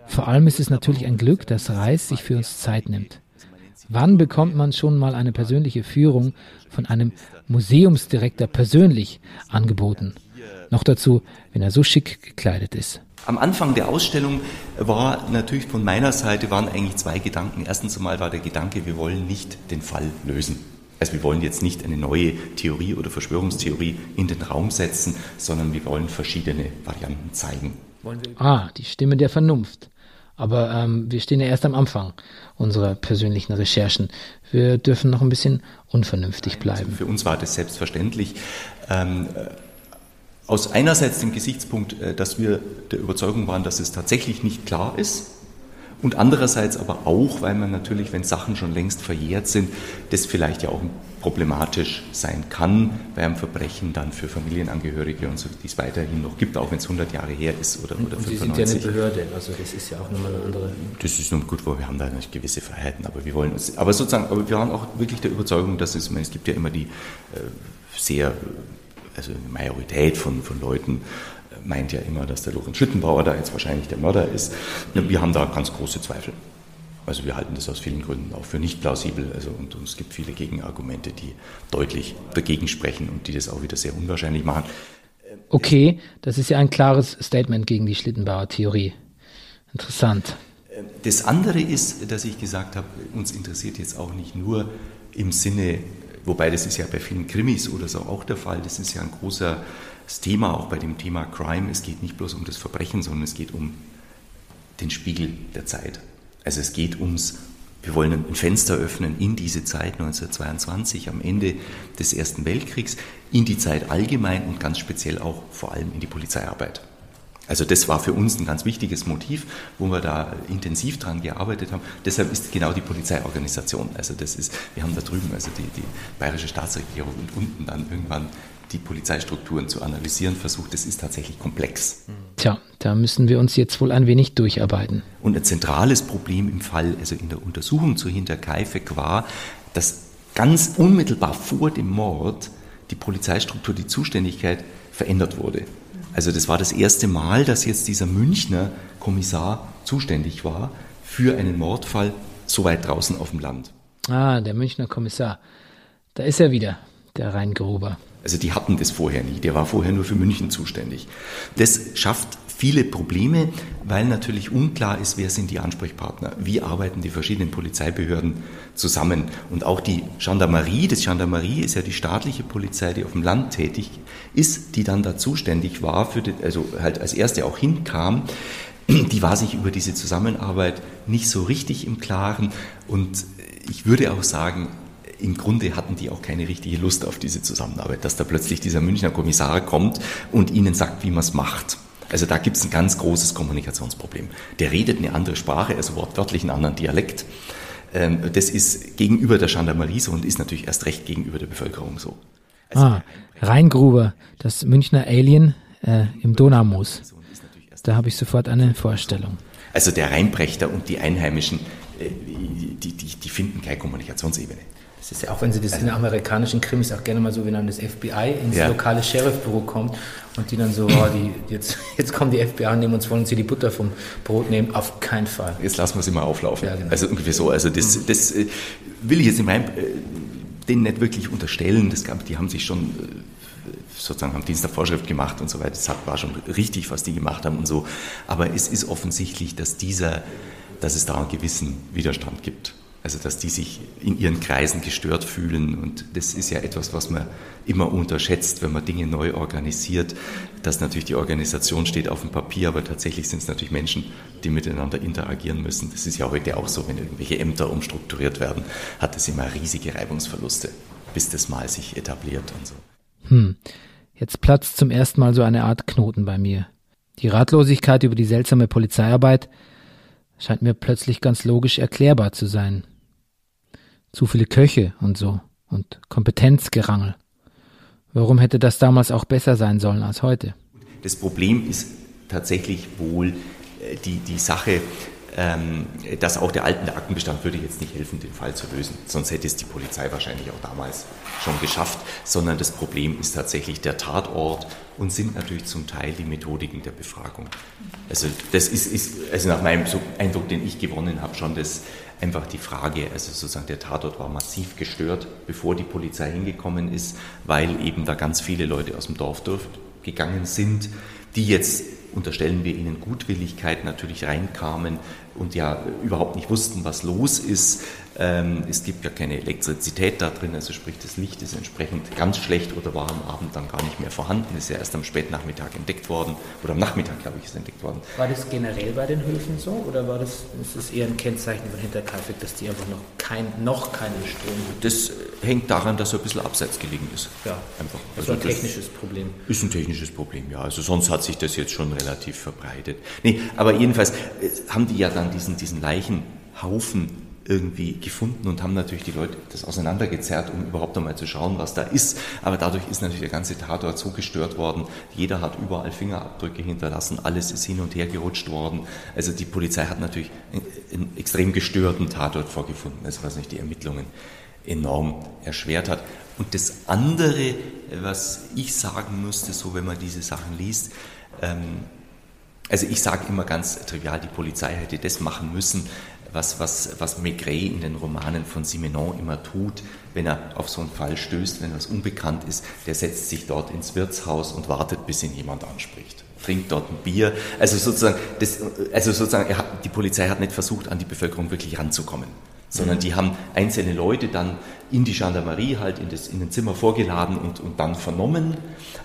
Vor allem ist es natürlich ein Glück, dass Reis sich für uns Zeit nimmt. Wann bekommt man schon mal eine persönliche Führung von einem Museumsdirektor persönlich angeboten? Noch dazu, wenn er so schick gekleidet ist. Am Anfang der Ausstellung war natürlich von meiner Seite waren eigentlich zwei Gedanken. Erstens einmal war der Gedanke, wir wollen nicht den Fall lösen. Also wir wollen jetzt nicht eine neue Theorie oder Verschwörungstheorie in den Raum setzen, sondern wir wollen verschiedene Varianten zeigen. Ah, die Stimme der Vernunft. Aber ähm, wir stehen ja erst am Anfang unserer persönlichen Recherchen. Wir dürfen noch ein bisschen unvernünftig bleiben. Also für uns war das selbstverständlich. Ähm, äh, aus einerseits dem Gesichtspunkt, äh, dass wir der Überzeugung waren, dass es tatsächlich nicht klar ist, und andererseits aber auch, weil man natürlich, wenn Sachen schon längst verjährt sind, das vielleicht ja auch problematisch sein kann bei einem Verbrechen dann für Familienangehörige und so, die es weiterhin noch gibt, auch wenn es 100 Jahre her ist oder, oder und 95. Sie sind ja eine Behörde, also das ist ja auch nochmal eine andere... Das ist nun gut, wo wir haben da natürlich gewisse Freiheiten, aber wir wollen uns, aber sozusagen, aber wir waren auch wirklich der Überzeugung, dass es, meine, es gibt ja immer die äh, sehr, also eine Majorität von, von Leuten, meint ja immer, dass der Lorenz Schüttenbauer da jetzt wahrscheinlich der Mörder ist. Wir haben da ganz große Zweifel. Also wir halten das aus vielen Gründen auch für nicht plausibel. Also und, und es gibt viele Gegenargumente, die deutlich dagegen sprechen und die das auch wieder sehr unwahrscheinlich machen. Okay, das ist ja ein klares Statement gegen die Schlittenbauer Theorie. Interessant. Das andere ist, dass ich gesagt habe, uns interessiert jetzt auch nicht nur im Sinne, wobei das ist ja bei vielen Krimis oder so auch der Fall, das ist ja ein großes Thema auch bei dem Thema Crime. Es geht nicht bloß um das Verbrechen, sondern es geht um den Spiegel der Zeit. Also es geht ums, wir wollen ein Fenster öffnen in diese Zeit 1922, am Ende des Ersten Weltkriegs, in die Zeit allgemein und ganz speziell auch vor allem in die Polizeiarbeit. Also das war für uns ein ganz wichtiges Motiv, wo wir da intensiv dran gearbeitet haben. Deshalb ist genau die Polizeiorganisation. Also das ist, wir haben da drüben, also die, die bayerische Staatsregierung und unten dann irgendwann die Polizeistrukturen zu analysieren versucht. Das ist tatsächlich komplex. Tja, da müssen wir uns jetzt wohl ein wenig durcharbeiten. Und ein zentrales Problem im Fall, also in der Untersuchung zu Hinterkaifeck war, dass ganz unmittelbar vor dem Mord die Polizeistruktur, die Zuständigkeit verändert wurde. Also das war das erste Mal, dass jetzt dieser Münchner Kommissar zuständig war für einen Mordfall so weit draußen auf dem Land. Ah, der Münchner Kommissar. Da ist er wieder, der Rheingruber. Also die hatten das vorher nie. Der war vorher nur für München zuständig. Das schafft viele Probleme, weil natürlich unklar ist, wer sind die Ansprechpartner, wie arbeiten die verschiedenen Polizeibehörden zusammen. Und auch die Gendarmerie, das Gendarmerie ist ja die staatliche Polizei, die auf dem Land tätig ist, die dann da zuständig war, für die, also halt als erste auch hinkam, die war sich über diese Zusammenarbeit nicht so richtig im Klaren. Und ich würde auch sagen, im Grunde hatten die auch keine richtige Lust auf diese Zusammenarbeit, dass da plötzlich dieser Münchner Kommissar kommt und ihnen sagt, wie man es macht. Also da gibt es ein ganz großes Kommunikationsproblem. Der redet eine andere Sprache, also wortwörtlich einen anderen Dialekt. Ähm, das ist gegenüber der Gendarmerie so und ist natürlich erst recht gegenüber der Bevölkerung so. Also ah, Rheingruber, das Münchner Alien äh, im Donaumoos. Da habe ich sofort eine Vorstellung. Also der Rheinbrechter und die Einheimischen, äh, die, die, die finden keine Kommunikationsebene. Das ist ja auch, wenn sie das in amerikanischen Krimis auch gerne mal so, wenn dann das FBI ins ja. lokale Sheriffbüro kommt und die dann so, oh, die, jetzt, jetzt kommen die FBI und nehmen uns, wollen uns hier die Butter vom Brot nehmen. Auf keinen Fall. Jetzt lassen wir sie mal auflaufen. Ja, genau. Also irgendwie so. Also das, mhm. das äh, will ich jetzt in meinem, äh, denen nicht wirklich unterstellen. Das gab, die haben sich schon äh, sozusagen haben Dienst Vorschrift gemacht und so weiter. Das war schon richtig, was die gemacht haben und so. Aber es ist offensichtlich, dass dieser, dass es da einen gewissen Widerstand gibt. Also dass die sich in ihren Kreisen gestört fühlen. Und das ist ja etwas, was man immer unterschätzt, wenn man Dinge neu organisiert. Dass natürlich die Organisation steht auf dem Papier, aber tatsächlich sind es natürlich Menschen, die miteinander interagieren müssen. Das ist ja heute auch so, wenn irgendwelche Ämter umstrukturiert werden, hat es immer riesige Reibungsverluste, bis das mal sich etabliert und so. Hm. Jetzt platzt zum ersten Mal so eine Art Knoten bei mir. Die Ratlosigkeit über die seltsame Polizeiarbeit scheint mir plötzlich ganz logisch erklärbar zu sein. Zu viele Köche und so und Kompetenzgerangel. Warum hätte das damals auch besser sein sollen als heute? Das Problem ist tatsächlich wohl äh, die, die Sache, dass auch der alte Aktenbestand würde jetzt nicht helfen, den Fall zu lösen. Sonst hätte es die Polizei wahrscheinlich auch damals schon geschafft. Sondern das Problem ist tatsächlich der Tatort und sind natürlich zum Teil die Methodiken der Befragung. Also das ist, ist also nach meinem Eindruck, den ich gewonnen habe, schon das einfach die Frage, also sozusagen der Tatort war massiv gestört, bevor die Polizei hingekommen ist, weil eben da ganz viele Leute aus dem Dorf gegangen sind, die jetzt unterstellen wir ihnen Gutwilligkeit natürlich reinkamen und ja überhaupt nicht wussten, was los ist. Ähm, es gibt ja keine Elektrizität da drin, also sprich das Licht ist entsprechend ganz schlecht oder war am Abend dann gar nicht mehr vorhanden, ist ja erst am Spätnachmittag entdeckt worden oder am Nachmittag, glaube ich, ist entdeckt worden. War das generell bei den Höfen so oder war das, ist das eher ein Kennzeichen von Hinterkaifeck, dass die einfach noch, kein, noch keinen Strom haben? Das hängt daran, dass er ein bisschen abseits gelegen ist. Ja, einfach. Also, also ein technisches Problem. Ist ein technisches Problem, ja. Also sonst hat sich das jetzt schon relativ verbreitet. Nee, aber jedenfalls äh, haben die ja dann diesen, diesen Leichenhaufen irgendwie gefunden und haben natürlich die Leute das auseinandergezerrt, um überhaupt einmal zu schauen, was da ist. Aber dadurch ist natürlich der ganze Tatort so gestört worden. Jeder hat überall Fingerabdrücke hinterlassen, alles ist hin und her gerutscht worden. Also die Polizei hat natürlich einen extrem gestörten Tatort vorgefunden, also was nicht die Ermittlungen enorm erschwert hat. Und das andere, was ich sagen müsste, so wenn man diese Sachen liest, ähm, also ich sage immer ganz trivial, die Polizei hätte das machen müssen, was, was, was Maigret in den Romanen von Simenon immer tut, wenn er auf so einen Fall stößt, wenn was unbekannt ist, der setzt sich dort ins Wirtshaus und wartet, bis ihn jemand anspricht. Trinkt dort ein Bier. Also sozusagen, das, also sozusagen hat, die Polizei hat nicht versucht, an die Bevölkerung wirklich ranzukommen, sondern mhm. die haben einzelne Leute dann in die Gendarmerie halt in, das, in ein Zimmer vorgeladen und, und dann vernommen.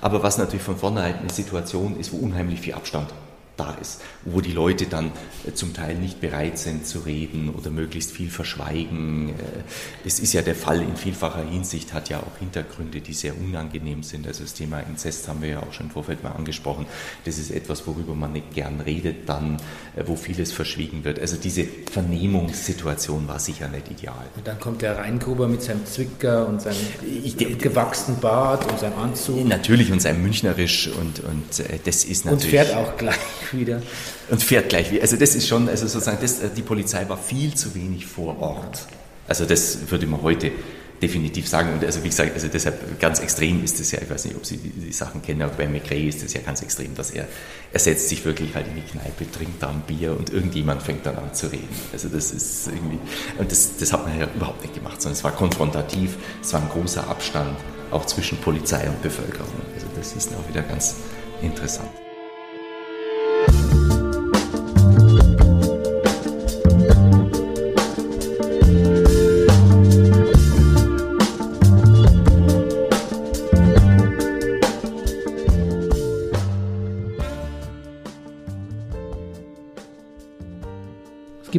Aber was natürlich von vornherein eine Situation ist, wo unheimlich viel Abstand da ist, wo die Leute dann äh, zum Teil nicht bereit sind zu reden oder möglichst viel verschweigen. Äh, es ist ja der Fall in vielfacher Hinsicht, hat ja auch Hintergründe, die sehr unangenehm sind. Also das Thema Inzest haben wir ja auch schon im Vorfeld mal angesprochen. Das ist etwas, worüber man nicht gern redet, dann, äh, wo vieles verschwiegen wird. Also diese Vernehmungssituation war sicher nicht ideal. Und dann kommt der Rheingruber mit seinem Zwicker und seinem ich, gewachsenen Bart und seinem Anzug. Natürlich und seinem Münchnerisch und, und das ist natürlich... Und fährt auch gleich wieder. Und fährt gleich wieder. Also das ist schon, also sozusagen, das, äh, die Polizei war viel zu wenig vor Ort. Also das würde man heute definitiv sagen. Und also wie gesagt, also deshalb ganz extrem ist es ja, ich weiß nicht, ob Sie die, die Sachen kennen, aber bei McRae ist es ja ganz extrem, dass er, er setzt sich wirklich halt in die Kneipe, trinkt da ein Bier und irgendjemand fängt dann an zu reden. Also das ist irgendwie, und das, das hat man ja überhaupt nicht gemacht, sondern es war konfrontativ, es war ein großer Abstand, auch zwischen Polizei und Bevölkerung. Also das ist auch wieder ganz interessant.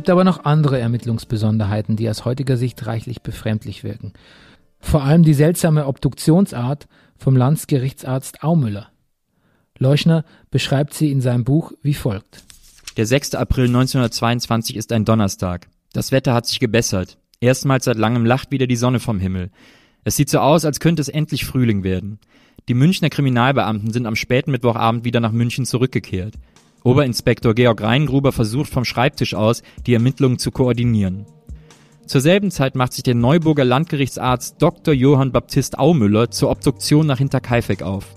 Gibt aber noch andere Ermittlungsbesonderheiten, die aus heutiger Sicht reichlich befremdlich wirken. Vor allem die seltsame Obduktionsart vom Landgerichtsarzt Aumüller. Leuschner beschreibt sie in seinem Buch wie folgt. Der 6. April 1922 ist ein Donnerstag. Das Wetter hat sich gebessert. Erstmals seit langem lacht wieder die Sonne vom Himmel. Es sieht so aus, als könnte es endlich Frühling werden. Die Münchner Kriminalbeamten sind am späten Mittwochabend wieder nach München zurückgekehrt. Oberinspektor Georg Reingruber versucht vom Schreibtisch aus, die Ermittlungen zu koordinieren. Zur selben Zeit macht sich der Neuburger Landgerichtsarzt Dr. Johann Baptist Aumüller zur Obduktion nach Hinterkaifeck auf.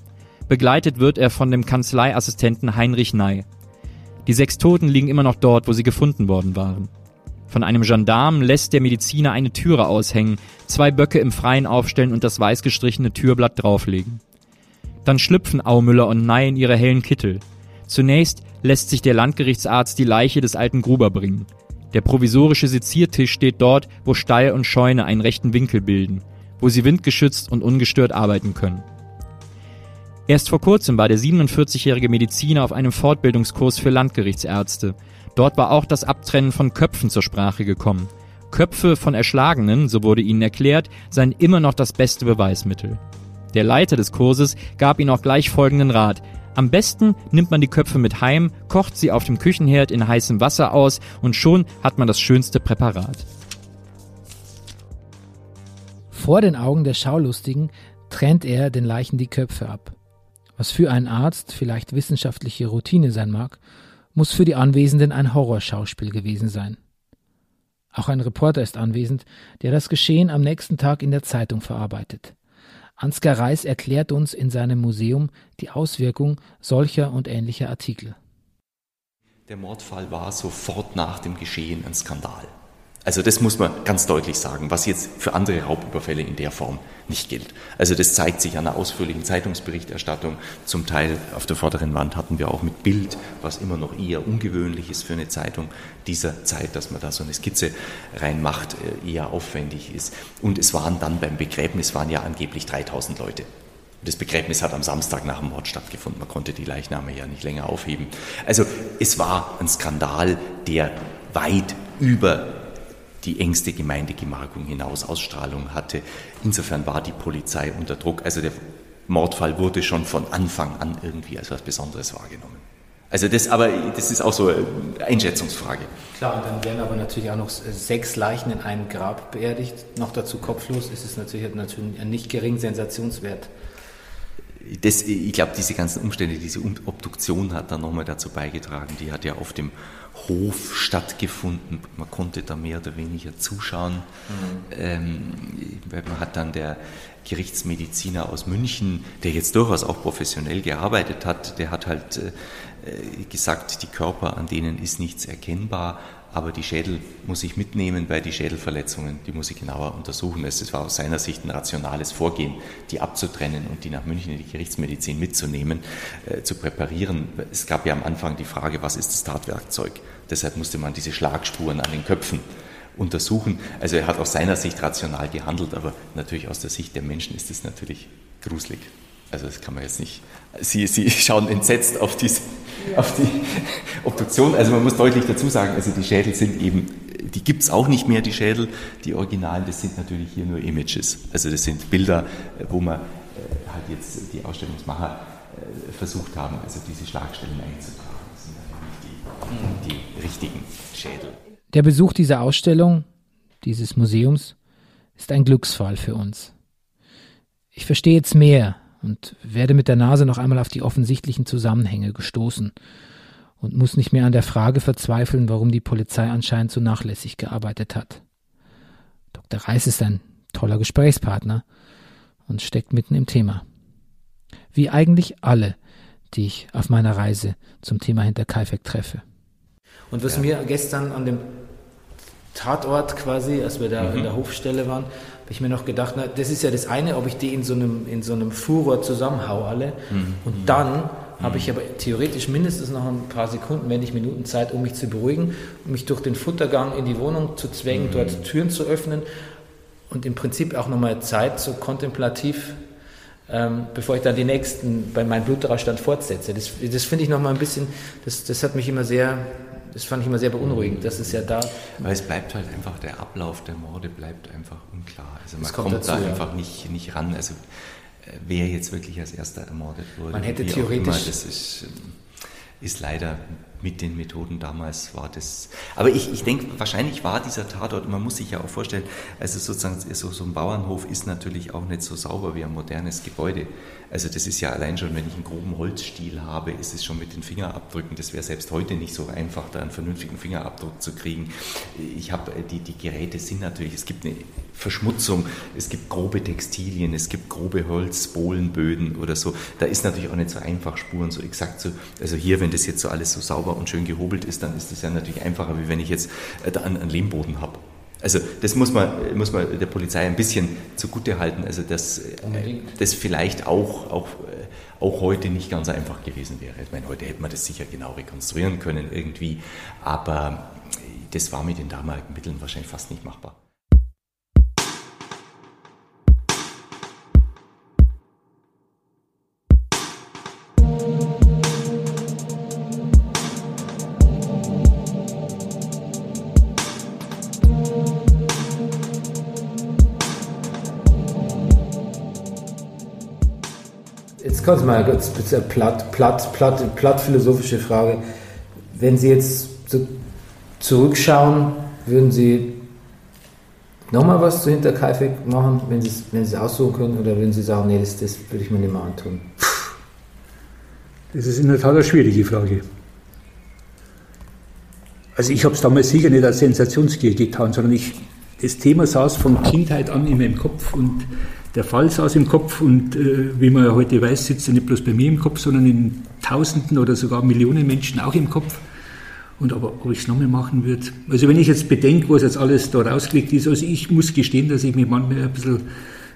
Begleitet wird er von dem Kanzleiassistenten Heinrich Ney. Die sechs Toten liegen immer noch dort, wo sie gefunden worden waren. Von einem Gendarm lässt der Mediziner eine Türe aushängen, zwei Böcke im Freien aufstellen und das weiß gestrichene Türblatt drauflegen. Dann schlüpfen Aumüller und Ney in ihre hellen Kittel. Zunächst lässt sich der Landgerichtsarzt die Leiche des alten Gruber bringen. Der provisorische Seziertisch steht dort, wo Stall und Scheune einen rechten Winkel bilden, wo sie windgeschützt und ungestört arbeiten können. Erst vor kurzem war der 47-jährige Mediziner auf einem Fortbildungskurs für Landgerichtsärzte. Dort war auch das Abtrennen von Köpfen zur Sprache gekommen. Köpfe von Erschlagenen, so wurde ihnen erklärt, seien immer noch das beste Beweismittel. Der Leiter des Kurses gab ihnen auch gleich folgenden Rat. Am besten nimmt man die Köpfe mit heim, kocht sie auf dem Küchenherd in heißem Wasser aus und schon hat man das schönste Präparat. Vor den Augen der Schaulustigen trennt er den Leichen die Köpfe ab. Was für einen Arzt vielleicht wissenschaftliche Routine sein mag, muss für die Anwesenden ein Horrorschauspiel gewesen sein. Auch ein Reporter ist anwesend, der das Geschehen am nächsten Tag in der Zeitung verarbeitet. Ansgar Reis erklärt uns in seinem Museum die Auswirkung solcher und ähnlicher Artikel. Der Mordfall war sofort nach dem Geschehen ein Skandal. Also das muss man ganz deutlich sagen, was jetzt für andere Raubüberfälle in der Form nicht gilt. Also das zeigt sich an einer ausführlichen Zeitungsberichterstattung. Zum Teil auf der vorderen Wand hatten wir auch mit Bild, was immer noch eher ungewöhnlich ist für eine Zeitung dieser Zeit, dass man da so eine Skizze reinmacht, äh, eher aufwendig ist. Und es waren dann beim Begräbnis waren ja angeblich 3000 Leute. Das Begräbnis hat am Samstag nach dem Mord stattgefunden. Man konnte die Leichname ja nicht länger aufheben. Also es war ein Skandal, der weit über die engste Gemeindegemarkung hinaus Ausstrahlung hatte. Insofern war die Polizei unter Druck. Also der Mordfall wurde schon von Anfang an irgendwie als was Besonderes wahrgenommen. Also das, aber das ist auch so eine Einschätzungsfrage. Klar, und dann werden aber natürlich auch noch sechs Leichen in einem Grab beerdigt, noch dazu kopflos. Ist es natürlich, natürlich nicht gering Sensationswert. Das, ich glaube, diese ganzen Umstände, diese Obduktion hat dann nochmal dazu beigetragen. Die hat ja auf dem Hof stattgefunden. Man konnte da mehr oder weniger zuschauen. Mhm. Ähm, man hat dann der Gerichtsmediziner aus München, der jetzt durchaus auch professionell gearbeitet hat, der hat halt äh, gesagt, die Körper, an denen ist nichts erkennbar, aber die Schädel muss ich mitnehmen, weil die Schädelverletzungen, die muss ich genauer untersuchen. Es war aus seiner Sicht ein rationales Vorgehen, die abzutrennen und die nach München in die Gerichtsmedizin mitzunehmen, äh, zu präparieren. Es gab ja am Anfang die Frage, was ist das Tatwerkzeug? Deshalb musste man diese Schlagspuren an den Köpfen untersuchen. Also er hat aus seiner Sicht rational gehandelt, aber natürlich aus der Sicht der Menschen ist es natürlich gruselig. Also das kann man jetzt nicht. Sie, Sie schauen entsetzt auf, diese, auf die Obduktion. Also man muss deutlich dazu sagen, also die Schädel sind eben, die gibt es auch nicht mehr, die Schädel, die Originalen, das sind natürlich hier nur Images. Also das sind Bilder, wo man äh, halt jetzt die Ausstellungsmacher äh, versucht haben, also diese Schlagstellen einzutragen. Das sind natürlich die, die richtigen Schädel. Der Besuch dieser Ausstellung, dieses Museums, ist ein Glücksfall für uns. Ich verstehe jetzt mehr und werde mit der Nase noch einmal auf die offensichtlichen Zusammenhänge gestoßen und muss nicht mehr an der Frage verzweifeln, warum die Polizei anscheinend so nachlässig gearbeitet hat. Dr. Reis ist ein toller Gesprächspartner und steckt mitten im Thema. Wie eigentlich alle, die ich auf meiner Reise zum Thema Hinterkaifeck treffe. Und was ja. mir gestern an dem Tatort quasi, als wir da mhm. in der Hofstelle waren, habe ich mir noch gedacht, na, das ist ja das eine, ob ich die in so einem, in so einem Furor zusammenhau alle. Mhm. Und dann mhm. habe ich aber theoretisch mindestens noch ein paar Sekunden, wenn nicht Minuten Zeit, um mich zu beruhigen, um mich durch den Futtergang in die Wohnung zu zwängen, mhm. dort Türen zu öffnen und im Prinzip auch nochmal Zeit, so kontemplativ, ähm, bevor ich dann die nächsten bei meinem Blutrausstand fortsetze. Das, das finde ich nochmal ein bisschen, das, das hat mich immer sehr das fand ich immer sehr beunruhigend. Das ist ja da. Weil es bleibt halt einfach, der Ablauf der Morde bleibt einfach unklar. Also man kommt, kommt dazu, da einfach nicht, nicht ran. Also äh, wer jetzt wirklich als erster ermordet wurde. Man hätte theoretisch. Immer, das ist, ähm, ist leider mit den Methoden damals war das. Aber ich, ich denke, wahrscheinlich war dieser Tatort, man muss sich ja auch vorstellen, also sozusagen so, so ein Bauernhof ist natürlich auch nicht so sauber wie ein modernes Gebäude. Also das ist ja allein schon, wenn ich einen groben Holzstiel habe, ist es schon mit den Fingerabdrücken. Das wäre selbst heute nicht so einfach, da einen vernünftigen Fingerabdruck zu kriegen. Ich habe äh, die, die Geräte sind natürlich, es gibt eine Verschmutzung, es gibt grobe Textilien, es gibt grobe Holzbohlenböden oder so. Da ist natürlich auch nicht so einfach, Spuren so exakt zu. Also hier, wenn das jetzt so alles so sauber und schön gehobelt ist, dann ist das ja natürlich einfacher, wie wenn ich jetzt äh, einen, einen Lehmboden habe. Also das muss man, muss man der Polizei ein bisschen zugute halten, also dass das vielleicht auch, auch, äh, auch heute nicht ganz einfach gewesen wäre. Ich meine, heute hätte man das sicher genau rekonstruieren können irgendwie, aber das war mit den damaligen Mitteln wahrscheinlich fast nicht machbar. Ganz mal ganz platt, platt, platt, platt philosophische Frage. Wenn Sie jetzt so zurückschauen, würden Sie nochmal was zu Hinterkaifeck machen, wenn Sie, wenn es aussuchen können, oder würden Sie sagen, nee, das, das würde ich mir nicht mehr antun? Das ist in der Tat eine schwierige Frage. Also ich habe es damals sicher nicht als Sensationsgier getan, sondern ich, das Thema saß von Kindheit an in meinem Kopf und der Fall saß im Kopf und äh, wie man ja heute weiß, sitzt er nicht bloß bei mir im Kopf, sondern in Tausenden oder sogar Millionen Menschen auch im Kopf. Und aber ob ich es nochmal machen würde, also wenn ich jetzt bedenke, was jetzt alles da rausgelegt ist, also ich muss gestehen, dass ich mich manchmal ein bisschen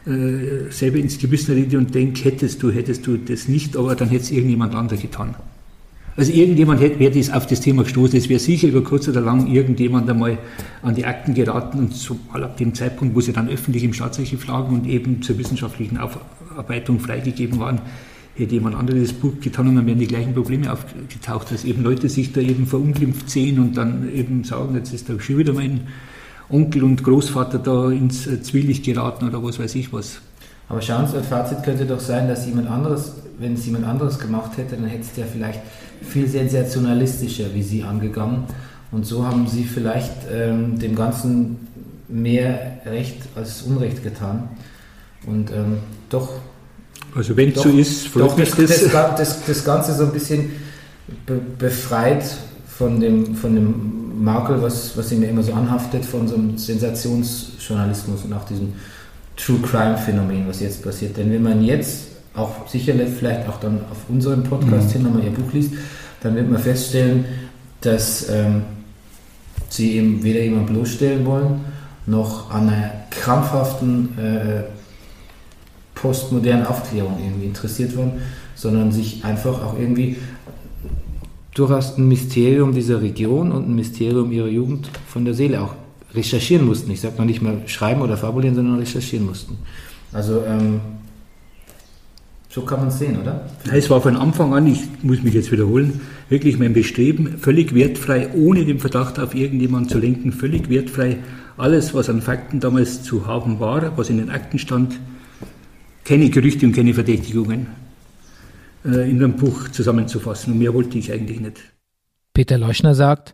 äh, selber ins Gewissen rede und denke, hättest du, hättest du das nicht, aber dann hätte es irgendjemand anderes getan. Also irgendjemand hätte, wäre das auf das Thema gestoßen. Es wäre sicher über kurz oder lang irgendjemand einmal an die Akten geraten und so mal ab dem Zeitpunkt, wo sie dann öffentlich im Staatsarchiv lagen und eben zur wissenschaftlichen Aufarbeitung freigegeben waren, hätte jemand anderes das Buch getan und dann wären die gleichen Probleme aufgetaucht, dass eben Leute sich da eben verunglimpft sehen und dann eben sagen, jetzt ist da schon wieder mein Onkel und Großvater da ins Zwielicht geraten oder was weiß ich was. Aber schauen Sie, ein Fazit könnte doch sein, dass jemand anderes, wenn es jemand anderes gemacht hätte, dann hätte es ja vielleicht viel sensationalistischer wie Sie angegangen. Und so haben Sie vielleicht ähm, dem Ganzen mehr Recht als Unrecht getan. Und ähm, doch. Also wenn es so ist, doch das, das, das, das, Ganze so ein bisschen be befreit von dem, von dem Makel, was, was ihm immer so anhaftet, von so einem Sensationsjournalismus und auch diesem True Crime Phänomen, was jetzt passiert. Denn wenn man jetzt auch sicherlich vielleicht auch dann auf unserem Podcast mhm. hin nochmal ihr Buch liest, dann wird man feststellen, dass ähm, sie eben weder jemand bloßstellen wollen, noch an einer krampfhaften äh, postmodernen Aufklärung irgendwie interessiert wollen, sondern sich einfach auch irgendwie durchaus ein Mysterium dieser Region und ein Mysterium ihrer Jugend von der Seele auch recherchieren mussten. Ich sage noch nicht mal schreiben oder fabulieren, sondern recherchieren mussten. Also ähm, so kann man es sehen, oder? Es war von Anfang an, ich muss mich jetzt wiederholen, wirklich mein Bestreben, völlig wertfrei, ohne den Verdacht auf irgendjemanden zu lenken, völlig wertfrei, alles, was an Fakten damals zu haben war, was in den Akten stand, keine Gerüchte und keine Verdächtigungen äh, in einem Buch zusammenzufassen. Und mehr wollte ich eigentlich nicht. Peter Leuschner sagt,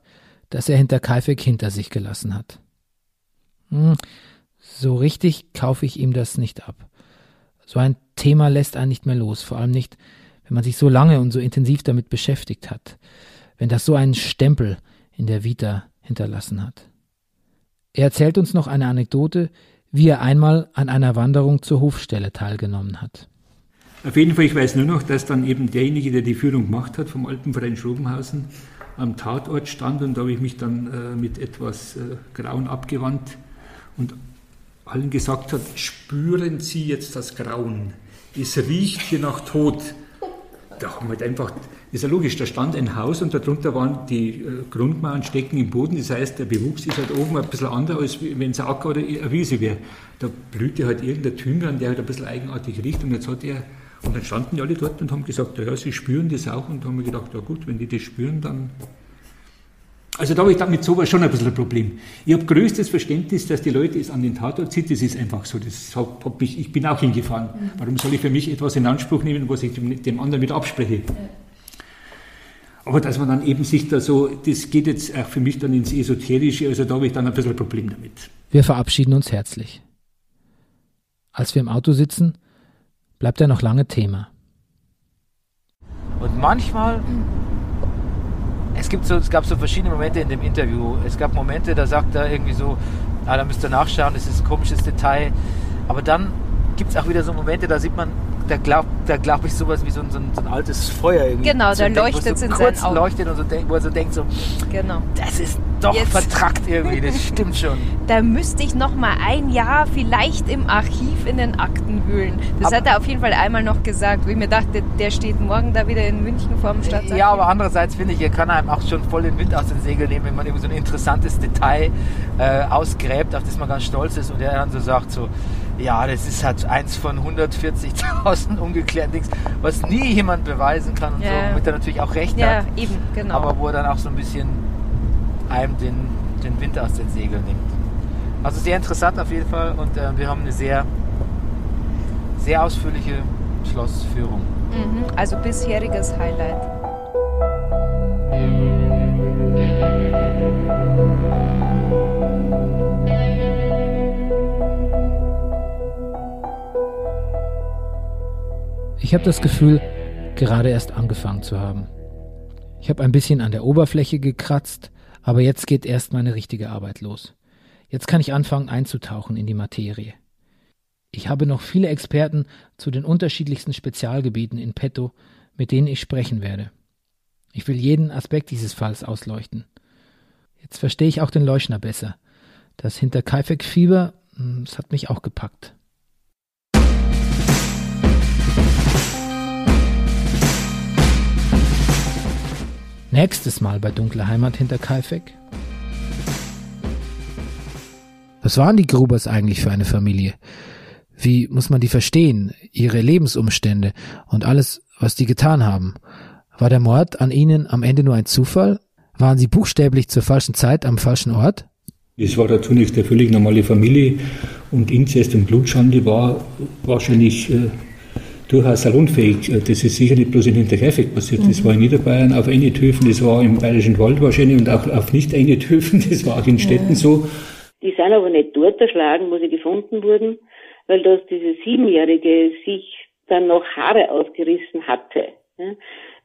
dass er hinter Kaifek hinter sich gelassen hat. Hm, so richtig kaufe ich ihm das nicht ab. So ein Thema lässt einen nicht mehr los, vor allem nicht, wenn man sich so lange und so intensiv damit beschäftigt hat, wenn das so einen Stempel in der Vita hinterlassen hat. Er erzählt uns noch eine Anekdote, wie er einmal an einer Wanderung zur Hofstelle teilgenommen hat. Auf jeden Fall, ich weiß nur noch, dass dann eben derjenige, der die Führung gemacht hat vom Alpenverein Schrobenhausen, am Tatort stand und da habe ich mich dann äh, mit etwas äh, Grauen abgewandt und allen gesagt hat, spüren Sie jetzt das Grauen. Es riecht hier nach Tod. Da haben wir halt einfach, ist ja logisch, da stand ein Haus und darunter waren die äh, Grundmauern stecken im Boden. Das heißt, der Bewuchs ist halt oben ein bisschen anders, als wenn es ein Acker oder eine Wiese wäre. Da blühte halt irgendein Thymian, der halt ein bisschen eigenartig riecht. Und jetzt hat er, und dann standen die alle dort und haben gesagt, ja, sie spüren das auch. Und haben wir gedacht, ja gut, wenn die das spüren, dann also da habe ich damit sowas schon ein bisschen ein Problem. Ich habe größtes Verständnis, dass die Leute es an den Tatort zieht. Das ist einfach so. Das hab, hab ich, ich bin auch hingefahren. Mhm. Warum soll ich für mich etwas in Anspruch nehmen, was ich dem, dem anderen mit abspreche? Ja. Aber dass man dann eben sich da so, das geht jetzt auch für mich dann ins Esoterische, also da habe ich dann ein bisschen ein Problem damit. Wir verabschieden uns herzlich. Als wir im Auto sitzen, bleibt er noch lange Thema. Und manchmal es, gibt so, es gab so verschiedene Momente in dem Interview. Es gab Momente, da sagt er irgendwie so, ah, da müsst ihr nachschauen, das ist ein komisches Detail. Aber dann gibt es auch wieder so Momente, da sieht man, da glaubt da glaub ich sowas wie so ein, so ein, so ein altes Feuer irgendwie. Genau, da leuchtet es so in kurz seinen Augen. leuchtet und so wo er so denkt so, genau. das ist doch Jetzt. vertrackt irgendwie, das stimmt schon. Da müsste ich noch mal ein Jahr vielleicht im Archiv in den Akten wühlen. Das aber hat er auf jeden Fall einmal noch gesagt, wo ich mir dachte, der steht morgen da wieder in München vor dem Stadtarchiv. Ja, aber andererseits finde ich, er kann einem auch schon voll den Wind aus den Segeln nehmen, wenn man irgendwie so ein interessantes Detail äh, ausgräbt, auf das man ganz stolz ist und er dann so sagt so, ja, das ist halt eins von 140.000 ungeklärten Dings, was nie jemand beweisen kann und ja. so, womit er natürlich auch recht ja, hat. Ja, eben, genau. Aber wo er dann auch so ein bisschen einem den, den Wind aus den Segeln nimmt. Also sehr interessant auf jeden Fall und äh, wir haben eine sehr, sehr ausführliche Schlossführung. Mhm, also bisheriges Highlight. Ich habe das Gefühl, gerade erst angefangen zu haben. Ich habe ein bisschen an der Oberfläche gekratzt, aber jetzt geht erst meine richtige Arbeit los. Jetzt kann ich anfangen einzutauchen in die Materie. Ich habe noch viele Experten zu den unterschiedlichsten Spezialgebieten in petto, mit denen ich sprechen werde. Ich will jeden Aspekt dieses Falls ausleuchten. Jetzt verstehe ich auch den Leuschner besser. Das Hinterkaifeck-Fieber, hm, das hat mich auch gepackt. Nächstes Mal bei Dunkle Heimat hinter Kaifek. Was waren die Grubers eigentlich für eine Familie? Wie muss man die verstehen? Ihre Lebensumstände und alles, was die getan haben? War der Mord an ihnen am Ende nur ein Zufall? Waren sie buchstäblich zur falschen Zeit am falschen Ort? Es war dazu nicht eine völlig normale Familie und Inzest und Blutschande war wahrscheinlich äh, durchaus salonfähig. Äh, das ist sicher nicht bloß in Hinterkaifeck passiert. Das war in Niederbayern auf Einethöfen, das war im Bayerischen Wald wahrscheinlich und auch auf Nicht-Einethöfen, das war auch in Städten so. Die sind aber nicht dort erschlagen, wo sie gefunden wurden, weil das diese Siebenjährige sich dann noch Haare ausgerissen hatte.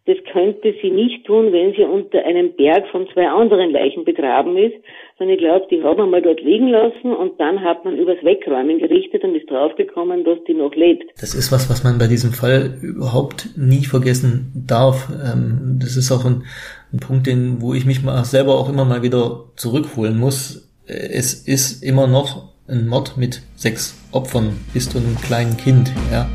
Das könnte sie nicht tun, wenn sie unter einem Berg von zwei anderen Leichen begraben ist, sondern ich glaube, die hat man mal dort liegen lassen und dann hat man übers Wegräumen gerichtet und ist draufgekommen, dass die noch lebt. Das ist was, was man bei diesem Fall überhaupt nie vergessen darf. Ähm, das ist auch ein, ein Punkt, den, wo ich mich mal selber auch immer mal wieder zurückholen muss. Es ist immer noch ein Mord mit sechs Opfern bis zu einem kleinen Kind, ja.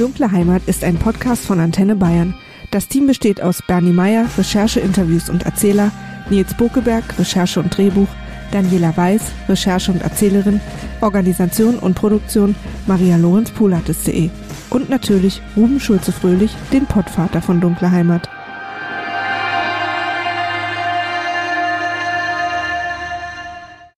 Dunkle Heimat ist ein Podcast von Antenne Bayern. Das Team besteht aus Bernie Meyer, Recherche, Interviews und Erzähler, Nils Bokeberg, Recherche und Drehbuch, Daniela Weiß, Recherche und Erzählerin, Organisation und Produktion Maria Lorenz Pulates.de und natürlich Ruben Schulze-Fröhlich, den Pottvater von Dunkle Heimat.